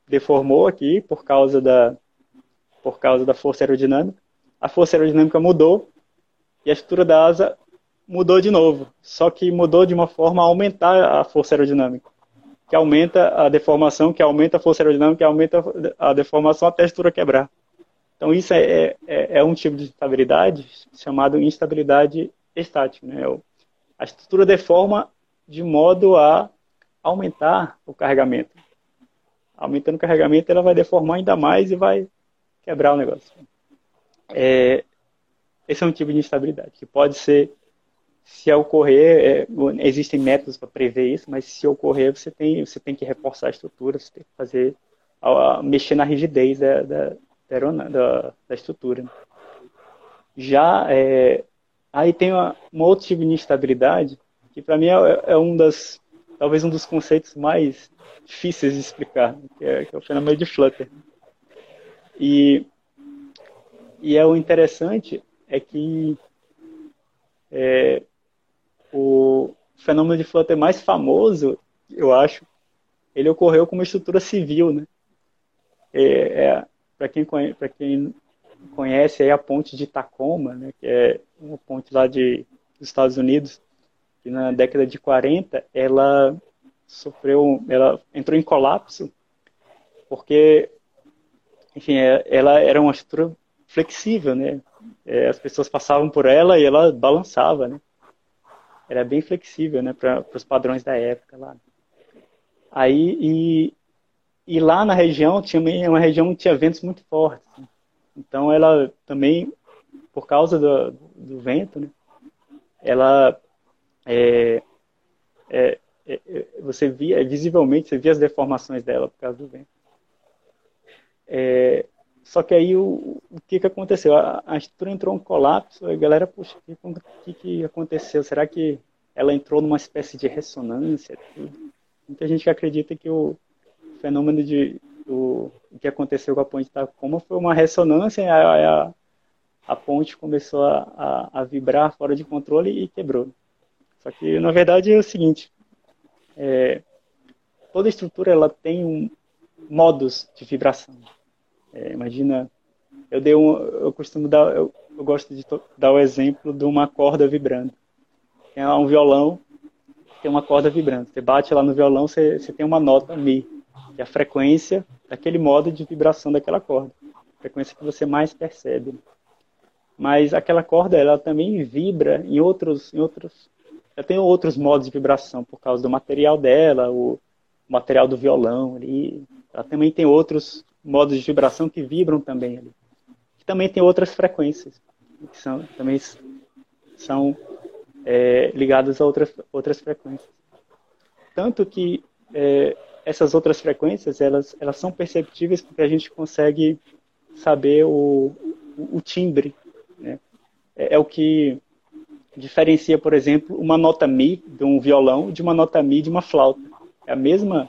deformou aqui por causa da por causa da força aerodinâmica. A força aerodinâmica mudou e a estrutura da asa mudou de novo, só que mudou de uma forma a aumentar a força aerodinâmica, que aumenta a deformação, que aumenta a força aerodinâmica, que aumenta a deformação até a estrutura quebrar. Então isso é, é, é um tipo de instabilidade chamado instabilidade estática. Né? A estrutura deforma de modo a aumentar o carregamento. Aumentando o carregamento, ela vai deformar ainda mais e vai quebrar o negócio. É, esse é um tipo de instabilidade que pode ser, se ocorrer, é, existem métodos para prever isso, mas se ocorrer, você tem, você tem que reforçar a estrutura, você tem que fazer, mexer na rigidez da, da, da, da estrutura. Já é, aí tem uma, uma outro tipo de instabilidade que para mim é, é, um das talvez um dos conceitos mais difíceis de explicar, que é, que é o fenômeno de Flutter. E, e é o interessante é que é, o fenômeno de Flutter mais famoso, eu acho, ele ocorreu com uma estrutura civil, né? É, é para quem, quem conhece aí a ponte de Tacoma, né, que é uma ponte lá de, dos Estados Unidos, que na década de 40 ela sofreu, ela entrou em colapso porque enfim, é, ela era uma estrutura flexível, né? É, as pessoas passavam por ela e ela balançava, né? Era bem flexível, né? Para os padrões da época lá. Aí, e, e lá na região, tinha uma região que tinha ventos muito fortes. Né? Então, ela também, por causa do, do vento, né? Ela é, é, é, é você via visivelmente, você via as deformações dela por causa do vento. É, só que aí o, o que, que aconteceu? A, a estrutura entrou em colapso, a galera, puxa, o que, que aconteceu? Será que ela entrou numa espécie de ressonância? Muita gente acredita que o fenômeno de o, o que aconteceu com a ponte Tacoma foi uma ressonância, a, a, a ponte começou a, a, a, vibrar fora de controle e quebrou. Só que, na verdade, é o seguinte, é, toda estrutura ela tem um modos de vibração. É, imagina, eu dei um, eu costumo dar, eu, eu gosto de dar o exemplo de uma corda vibrando. Tem um violão, tem uma corda vibrando. Você bate lá no violão, você, você tem uma nota mi, é a frequência daquele modo de vibração daquela corda, a frequência que você mais percebe. Mas aquela corda, ela também vibra em outros, em outros, ela tem outros modos de vibração por causa do material dela, o material do violão ali. Ela também tem outros modos de vibração que vibram também ali. E também tem outras frequências, que são, também são é, ligadas a outras, outras frequências. Tanto que é, essas outras frequências, elas, elas são perceptíveis porque a gente consegue saber o, o, o timbre. Né? É, é, o que diferencia, por exemplo, uma nota Mi de um violão de uma nota Mi de uma flauta. É a mesma,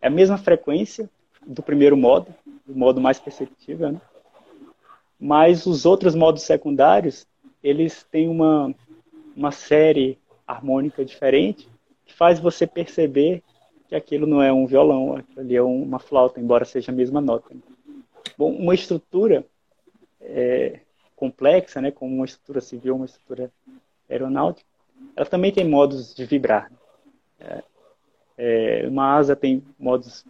é a mesma frequência, do primeiro modo, o modo mais perceptível, né? mas os outros modos secundários, eles têm uma, uma série harmônica diferente que faz você perceber que aquilo não é um violão, aquilo ali é uma flauta, embora seja a mesma nota. Bom, uma estrutura é, complexa, né, como uma estrutura civil, uma estrutura aeronáutica, ela também tem modos de vibrar. É, é, uma asa tem modos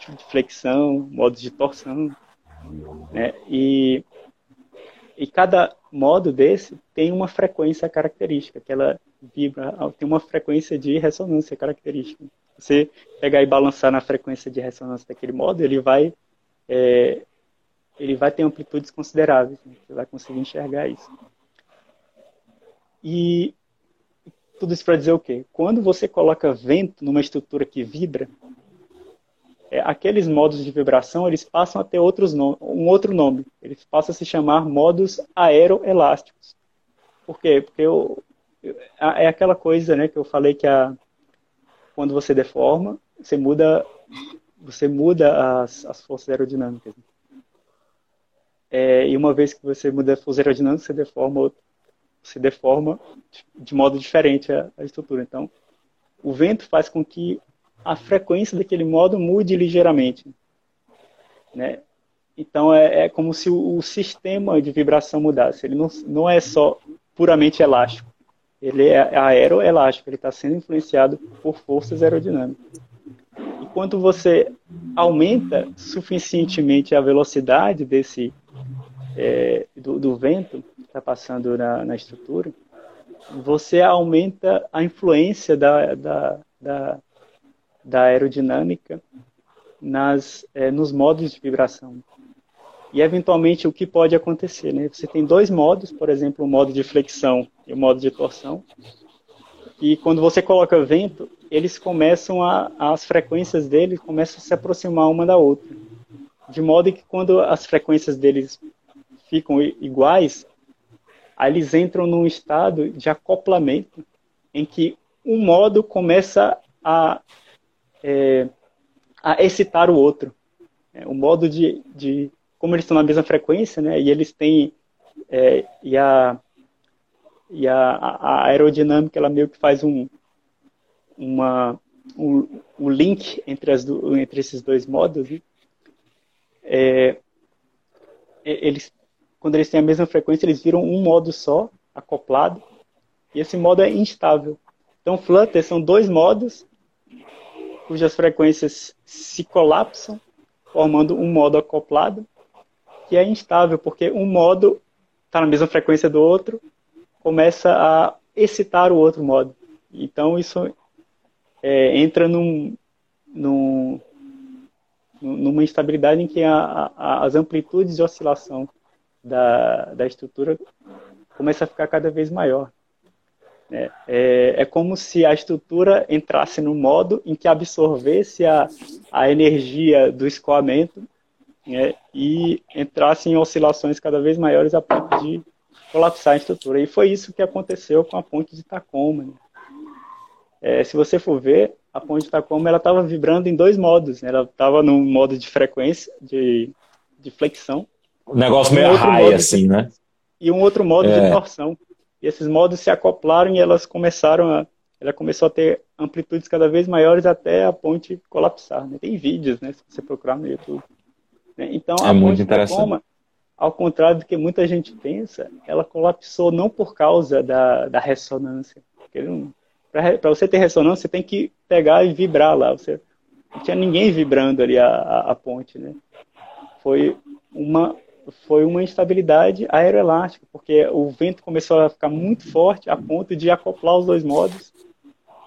de flexão, modos de torção, né? E, e cada modo desse tem uma frequência característica, que ela vibra, tem uma frequência de ressonância característica. Você pegar e balançar na frequência de ressonância daquele modo, ele vai é, ele vai ter amplitudes consideráveis. Né? Você vai conseguir enxergar isso. E tudo isso para dizer o quê? Quando você coloca vento numa estrutura que vibra, é, aqueles modos de vibração eles passam a ter outros um outro nome. Eles passam a se chamar modos aeroelásticos. Por quê? Porque eu, é aquela coisa né, que eu falei que a, quando você deforma, você muda, você muda as, as forças aerodinâmicas. É, e uma vez que você muda a força aerodinâmica, você deforma, você deforma de modo diferente a, a estrutura. Então, o vento faz com que a frequência daquele modo mude ligeiramente. Né? Então é, é como se o, o, sistema de vibração mudasse. Ele não, não é só puramente elástico. Ele é aeroelástico. Ele está sendo influenciado por forças aerodinâmicas. E quando você aumenta suficientemente a velocidade desse é, do, do, vento que está passando na, na, estrutura, você aumenta a influência da, da, da da aerodinâmica nas, é, nos modos de vibração. E, eventualmente, o que pode acontecer? Né? Você tem dois modos, por exemplo, o modo de flexão e o modo de torção. E quando você coloca vento, eles começam a, as frequências deles começam a se aproximar uma da outra. De modo que quando as frequências deles ficam iguais, eles entram num estado de acoplamento em que um modo começa a é, a excitar o outro. É, o modo de, de, como eles estão na mesma frequência, né, e eles têm, é, e, a, e a, a, aerodinâmica, ela meio que faz um, uma, um, um link entre, as do, entre esses dois modos, né? é, eles, quando eles têm a mesma frequência, eles viram um modo só, acoplado, e esse modo é instável. Então, Flutter são dois modos cujas frequências se colapsam, formando um modo acoplado, que é instável, porque um modo está na mesma frequência do outro, começa a excitar o outro modo. Então, isso é, entra num, num, numa instabilidade em que a, a, as amplitudes de oscilação da, da estrutura começa a ficar cada vez maior. É, é, é, como se a estrutura entrasse no modo em que absorvesse a, a energia do escoamento né, e entrasse em oscilações cada vez maiores a ponto de colapsar a estrutura. E foi isso que aconteceu com a ponte de Tacoma. Né? É, se você for ver, a ponte de Tacoma ela estava vibrando em dois modos. Né? Ela estava no modo de frequência, de, de flexão. O negócio meio high, assim, de, né? E um outro modo é. de torção. E esses modos se acoplaram e elas começaram a, ela começou a ter amplitudes cada vez maiores até a ponte colapsar. Né? Tem vídeos, né, se você procurar no YouTube. Né? Então, é a muito interessante. Ao contrário do que muita gente pensa, ela colapsou não por causa da, da ressonância. Para você ter ressonância, você tem que pegar e vibrar lá. Você, não tinha ninguém vibrando ali a, a, a ponte. Né? Foi, uma, foi uma instabilidade aeroelástica, porque o vento começou a ficar muito forte a ponto de acoplar os dois modos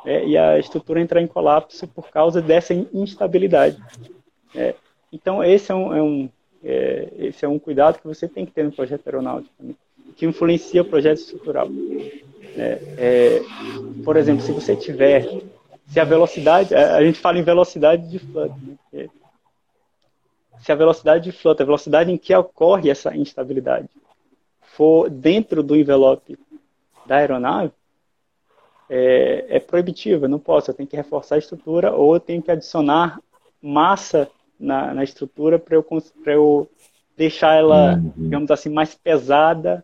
né? e a estrutura entrar em colapso por causa dessa instabilidade. É, então, esse é um, é um é, esse é um cuidado que você tem que ter no projeto aeronáutico também, que influencia o projeto estrutural. É, é, por exemplo, se você tiver, se a velocidade, a gente fala em velocidade de flood, né? se a velocidade de flood, a velocidade em que ocorre essa instabilidade, for dentro do envelope da aeronave, é, é proibitiva, não posso, eu tenho que reforçar a estrutura ou eu tenho que adicionar massa na, na estrutura para eu, eu deixar ela, uhum. digamos assim, mais pesada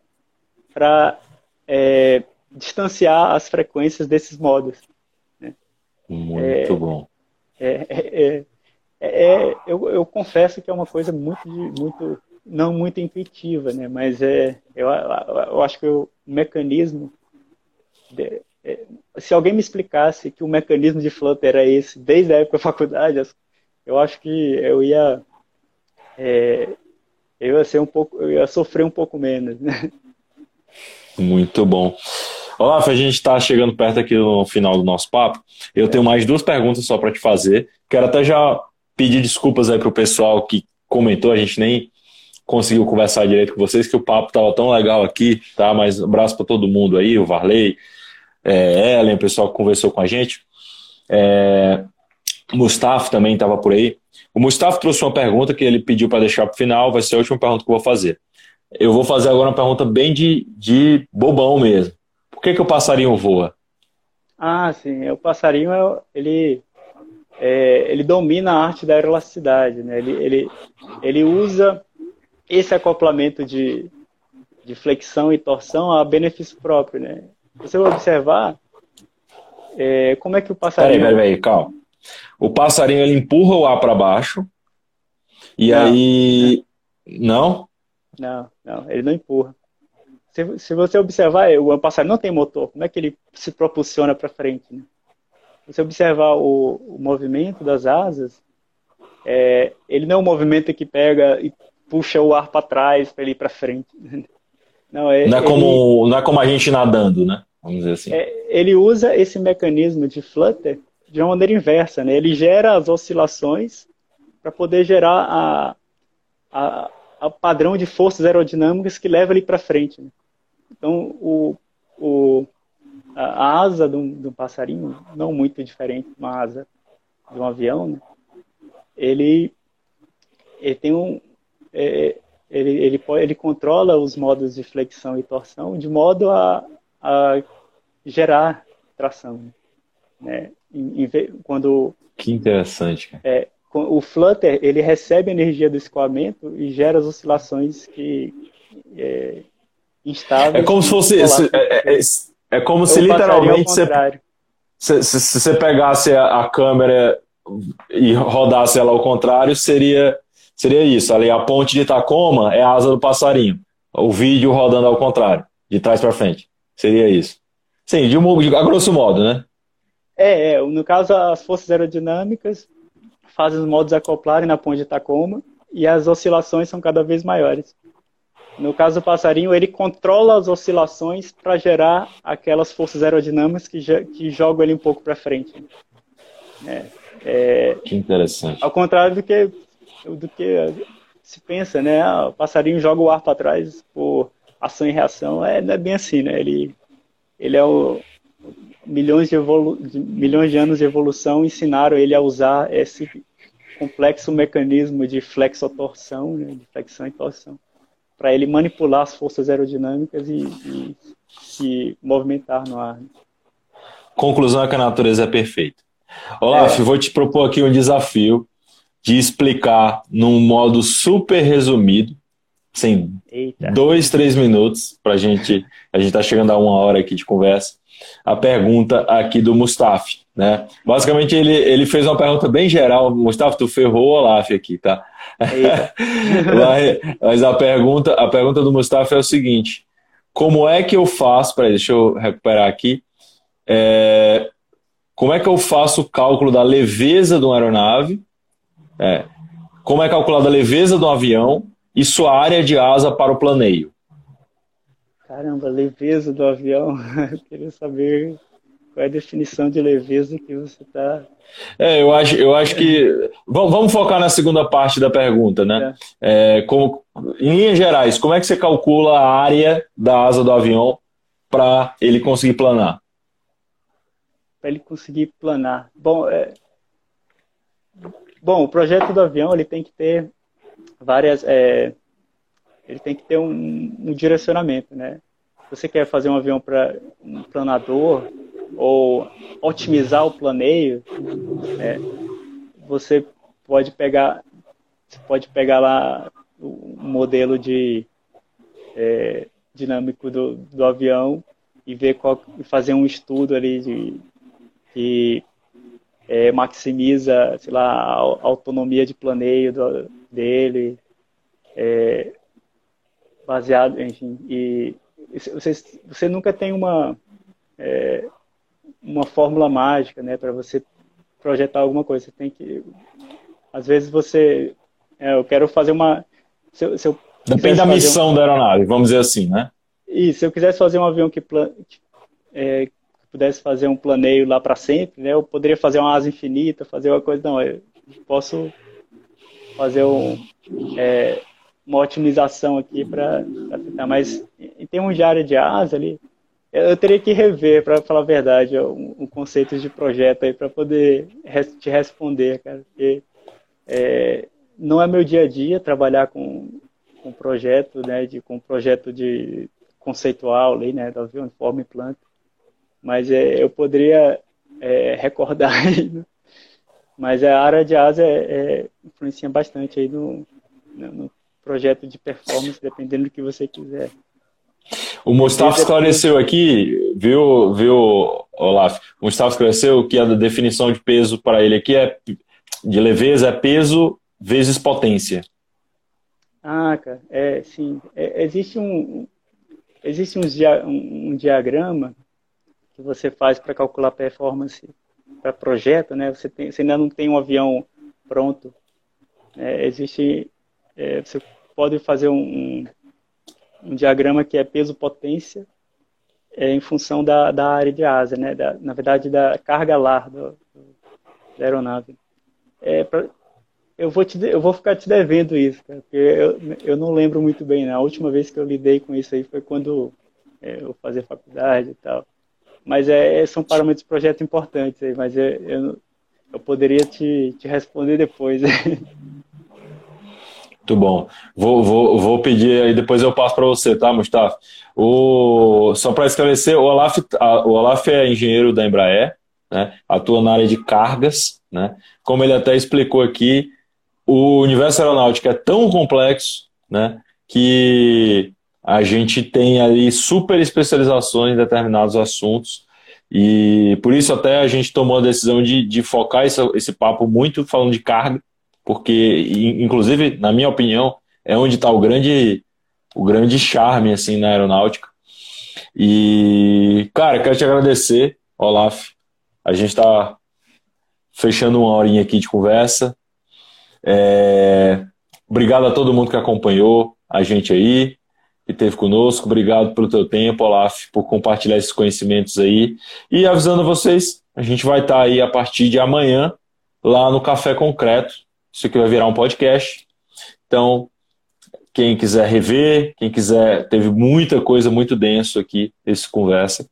para é, distanciar as frequências desses modos. Né? Muito é, bom. É, é, é, é, eu, eu confesso que é uma coisa muito, muito não muito intuitiva, né? Mas é, eu, eu acho que o mecanismo, de, é, se alguém me explicasse que o mecanismo de Flutter era esse desde a época da faculdade, eu acho que eu ia é, eu ia ser um pouco, eu ia sofrer um pouco menos, né? Muito bom. Olá, a gente está chegando perto aqui no final do nosso papo. Eu tenho mais duas perguntas só para te fazer. Quero até já pedir desculpas aí para o pessoal que comentou, a gente nem conseguiu conversar direito com vocês, que o papo estava tão legal aqui, tá? Mas um abraço para todo mundo aí, o Varley, é, Ellen, o pessoal que conversou com a gente. É, o Mustafa também estava por aí. O Mustafa trouxe uma pergunta que ele pediu para deixar para o final, vai ser a última pergunta que eu vou fazer. Eu vou fazer agora uma pergunta bem de, de bobão mesmo. Por que, que o passarinho voa? Ah, sim. O passarinho, ele, é, ele domina a arte da aeroelasticidade. Né? Ele, ele, ele usa esse acoplamento de, de flexão e torção a benefício próprio. Né? Você vai observar é, como é que o passarinho... Peraí, peraí, calma. O passarinho ele empurra o ar para baixo. E não. aí. Não? Não, não, ele não empurra. Se, se você observar, o passarinho não tem motor. Como é que ele se propulsiona para frente? Né? Se você observar o, o movimento das asas, é, ele não é um movimento que pega e puxa o ar para trás para ele ir para frente. Não é, não é, como, não é como a gente nadando, né? Vamos dizer assim. É, ele usa esse mecanismo de flutter de uma maneira inversa, né? Ele gera as oscilações para poder gerar a, a, a, padrão de forças aerodinâmicas que leva ele para frente. Né? Então, o, o, a, asa de um, de um, passarinho, não muito diferente de uma asa de um avião, né? ele, ele tem um... É, ele, ele, ele controla os modos de flexão e torção de modo a, a gerar tração. Né? Em, em, quando que interessante. Cara. É, o flutter ele recebe energia do escoamento e gera as oscilações que é, instáveis. É como se fosse é, é, é, como se literalmente você, se, se, você pegasse a, a, câmera e rodasse ela ao contrário seria seria isso. Ali a ponte de Tacoma é a asa do passarinho. O vídeo rodando ao contrário, de trás para frente. Seria isso. Sim, de, de, a grosso modo, né? É, é, no caso, as forças aerodinâmicas fazem os modos acoplarem na ponte de Tacoma e as oscilações são cada vez maiores. No caso do passarinho, ele controla as oscilações para gerar aquelas forças aerodinâmicas que, que jogam ele um pouco para frente. É, é, que interessante. Ao contrário do que, do que se pensa, né? Ah, o passarinho joga o ar para trás por ação e reação. É, não é bem assim, né? Ele, ele é o, milhões de, milhões de anos de evolução ensinaram ele a usar esse complexo mecanismo de flexotorção, né, de flexão e torção, para ele manipular as forças aerodinâmicas e, e se movimentar no ar. Conclusão é que a natureza é perfeita. Olaf, é. vou te propor aqui um desafio de explicar num modo super resumido, sem Eita. dois, três minutos, para gente. A gente está chegando a uma hora aqui de conversa. A pergunta aqui do Mustafa, né? Basicamente ele, ele fez uma pergunta bem geral. Mustafa, tu ferrou o Olaf aqui, tá? Mas a pergunta, a pergunta do Mustafa é o seguinte: como é que eu faço? Peraí, deixa eu recuperar aqui. É, como é que eu faço o cálculo da leveza de uma aeronave? É, como é calculada a leveza do avião e sua área de asa para o planeio? Caramba, leveza do avião. Eu queria saber qual é a definição de leveza que você está. É, eu acho, eu acho que. Vamos focar na segunda parte da pergunta, né? É. É, como, em linhas gerais, como é que você calcula a área da asa do avião para ele conseguir planar? Para ele conseguir planar. Bom, é... Bom, o projeto do avião ele tem que ter várias. É... Ele tem que ter um, um direcionamento, né? Se você quer fazer um avião para um planador, ou otimizar o planeio, né, você pode pegar, você pode pegar lá o modelo de é, dinâmico do, do avião e ver qual, fazer um estudo ali de que é, maximiza, sei lá, a autonomia de planeio do, dele, é, baseado, enfim, e você, você nunca tem uma é, uma fórmula mágica, né, para você projetar alguma coisa. Você tem que, às vezes você, é, eu quero fazer uma, se eu, se eu depende da missão um, da aeronave, vamos dizer assim, né? E se eu quisesse fazer um avião que, plan, que, é, que pudesse fazer um planeio lá para sempre, né, eu poderia fazer uma asa infinita, fazer uma coisa, não, eu posso fazer um, é, uma otimização aqui para tentar, mas em termos de área de asa ali, eu teria que rever, para falar a verdade, um, um, conceito de projeto aí para poder te responder, cara. Porque é, não é meu dia a dia trabalhar com, com projeto, né, de, com projeto de conceitual ali, né, do avião forma e planta. Mas é, eu poderia é, recordar aí, né? mas a área de asa é, é, influencia bastante aí no, no projeto de performance, dependendo do que você quiser. O Mustafa esclareceu aqui, viu, viu, Olaf? O Mustafa esclareceu que a definição de peso para ele aqui é de leveza é peso vezes potência. Ah, cara, é, sim. É, existe um, existe um, um, um diagrama que você faz para calcular performance para projeto, né? Você, tem, você ainda não tem um avião pronto. É, existe, é, você pode fazer um, um diagrama que é peso-potência é, em função da, da área de asa, né? Da, na verdade, da carga lar do, da aeronave. É, pra, eu, vou te, eu vou ficar te devendo isso, cara, porque eu, eu não lembro muito bem. Né? A última vez que eu lidei com isso aí foi quando é, eu fazia faculdade e tal. Mas é, são parâmetros de projeto importantes aí, mas eu, eu, eu poderia te, te responder depois. Muito bom. Vou, vou, vou pedir aí, depois eu passo para você, tá, Mustafa? O, só para esclarecer, o Olaf, a, o Olaf é engenheiro da Embraer, né? atua na área de cargas. Né? Como ele até explicou aqui, o universo aeronáutico é tão complexo né, que a gente tem ali super especializações em determinados assuntos. E por isso até a gente tomou a decisão de, de focar esse, esse papo muito falando de carga, porque, inclusive, na minha opinião, é onde está o grande, o grande charme assim, na aeronáutica. E, cara, quero te agradecer, Olaf. A gente está fechando uma horinha aqui de conversa. É... Obrigado a todo mundo que acompanhou a gente aí, que esteve conosco. Obrigado pelo teu tempo, Olaf, por compartilhar esses conhecimentos aí. E avisando vocês, a gente vai estar tá aí a partir de amanhã lá no Café Concreto, isso aqui vai virar um podcast. Então, quem quiser rever, quem quiser, teve muita coisa muito denso aqui, esse conversa.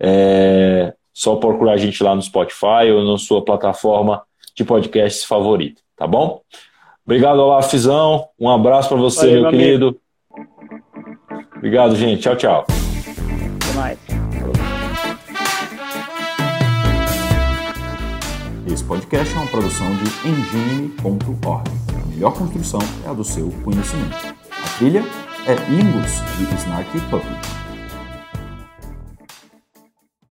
É só procurar a gente lá no Spotify ou na sua plataforma de podcasts favorito, tá bom? Obrigado, Olafizão. Um abraço para você, Valeu, meu, meu querido. Obrigado, gente. Tchau, tchau. Até mais. Esse podcast é uma produção de engine.org. A melhor construção é a do seu conhecimento. A trilha é Lingus, de Snarky Puppy.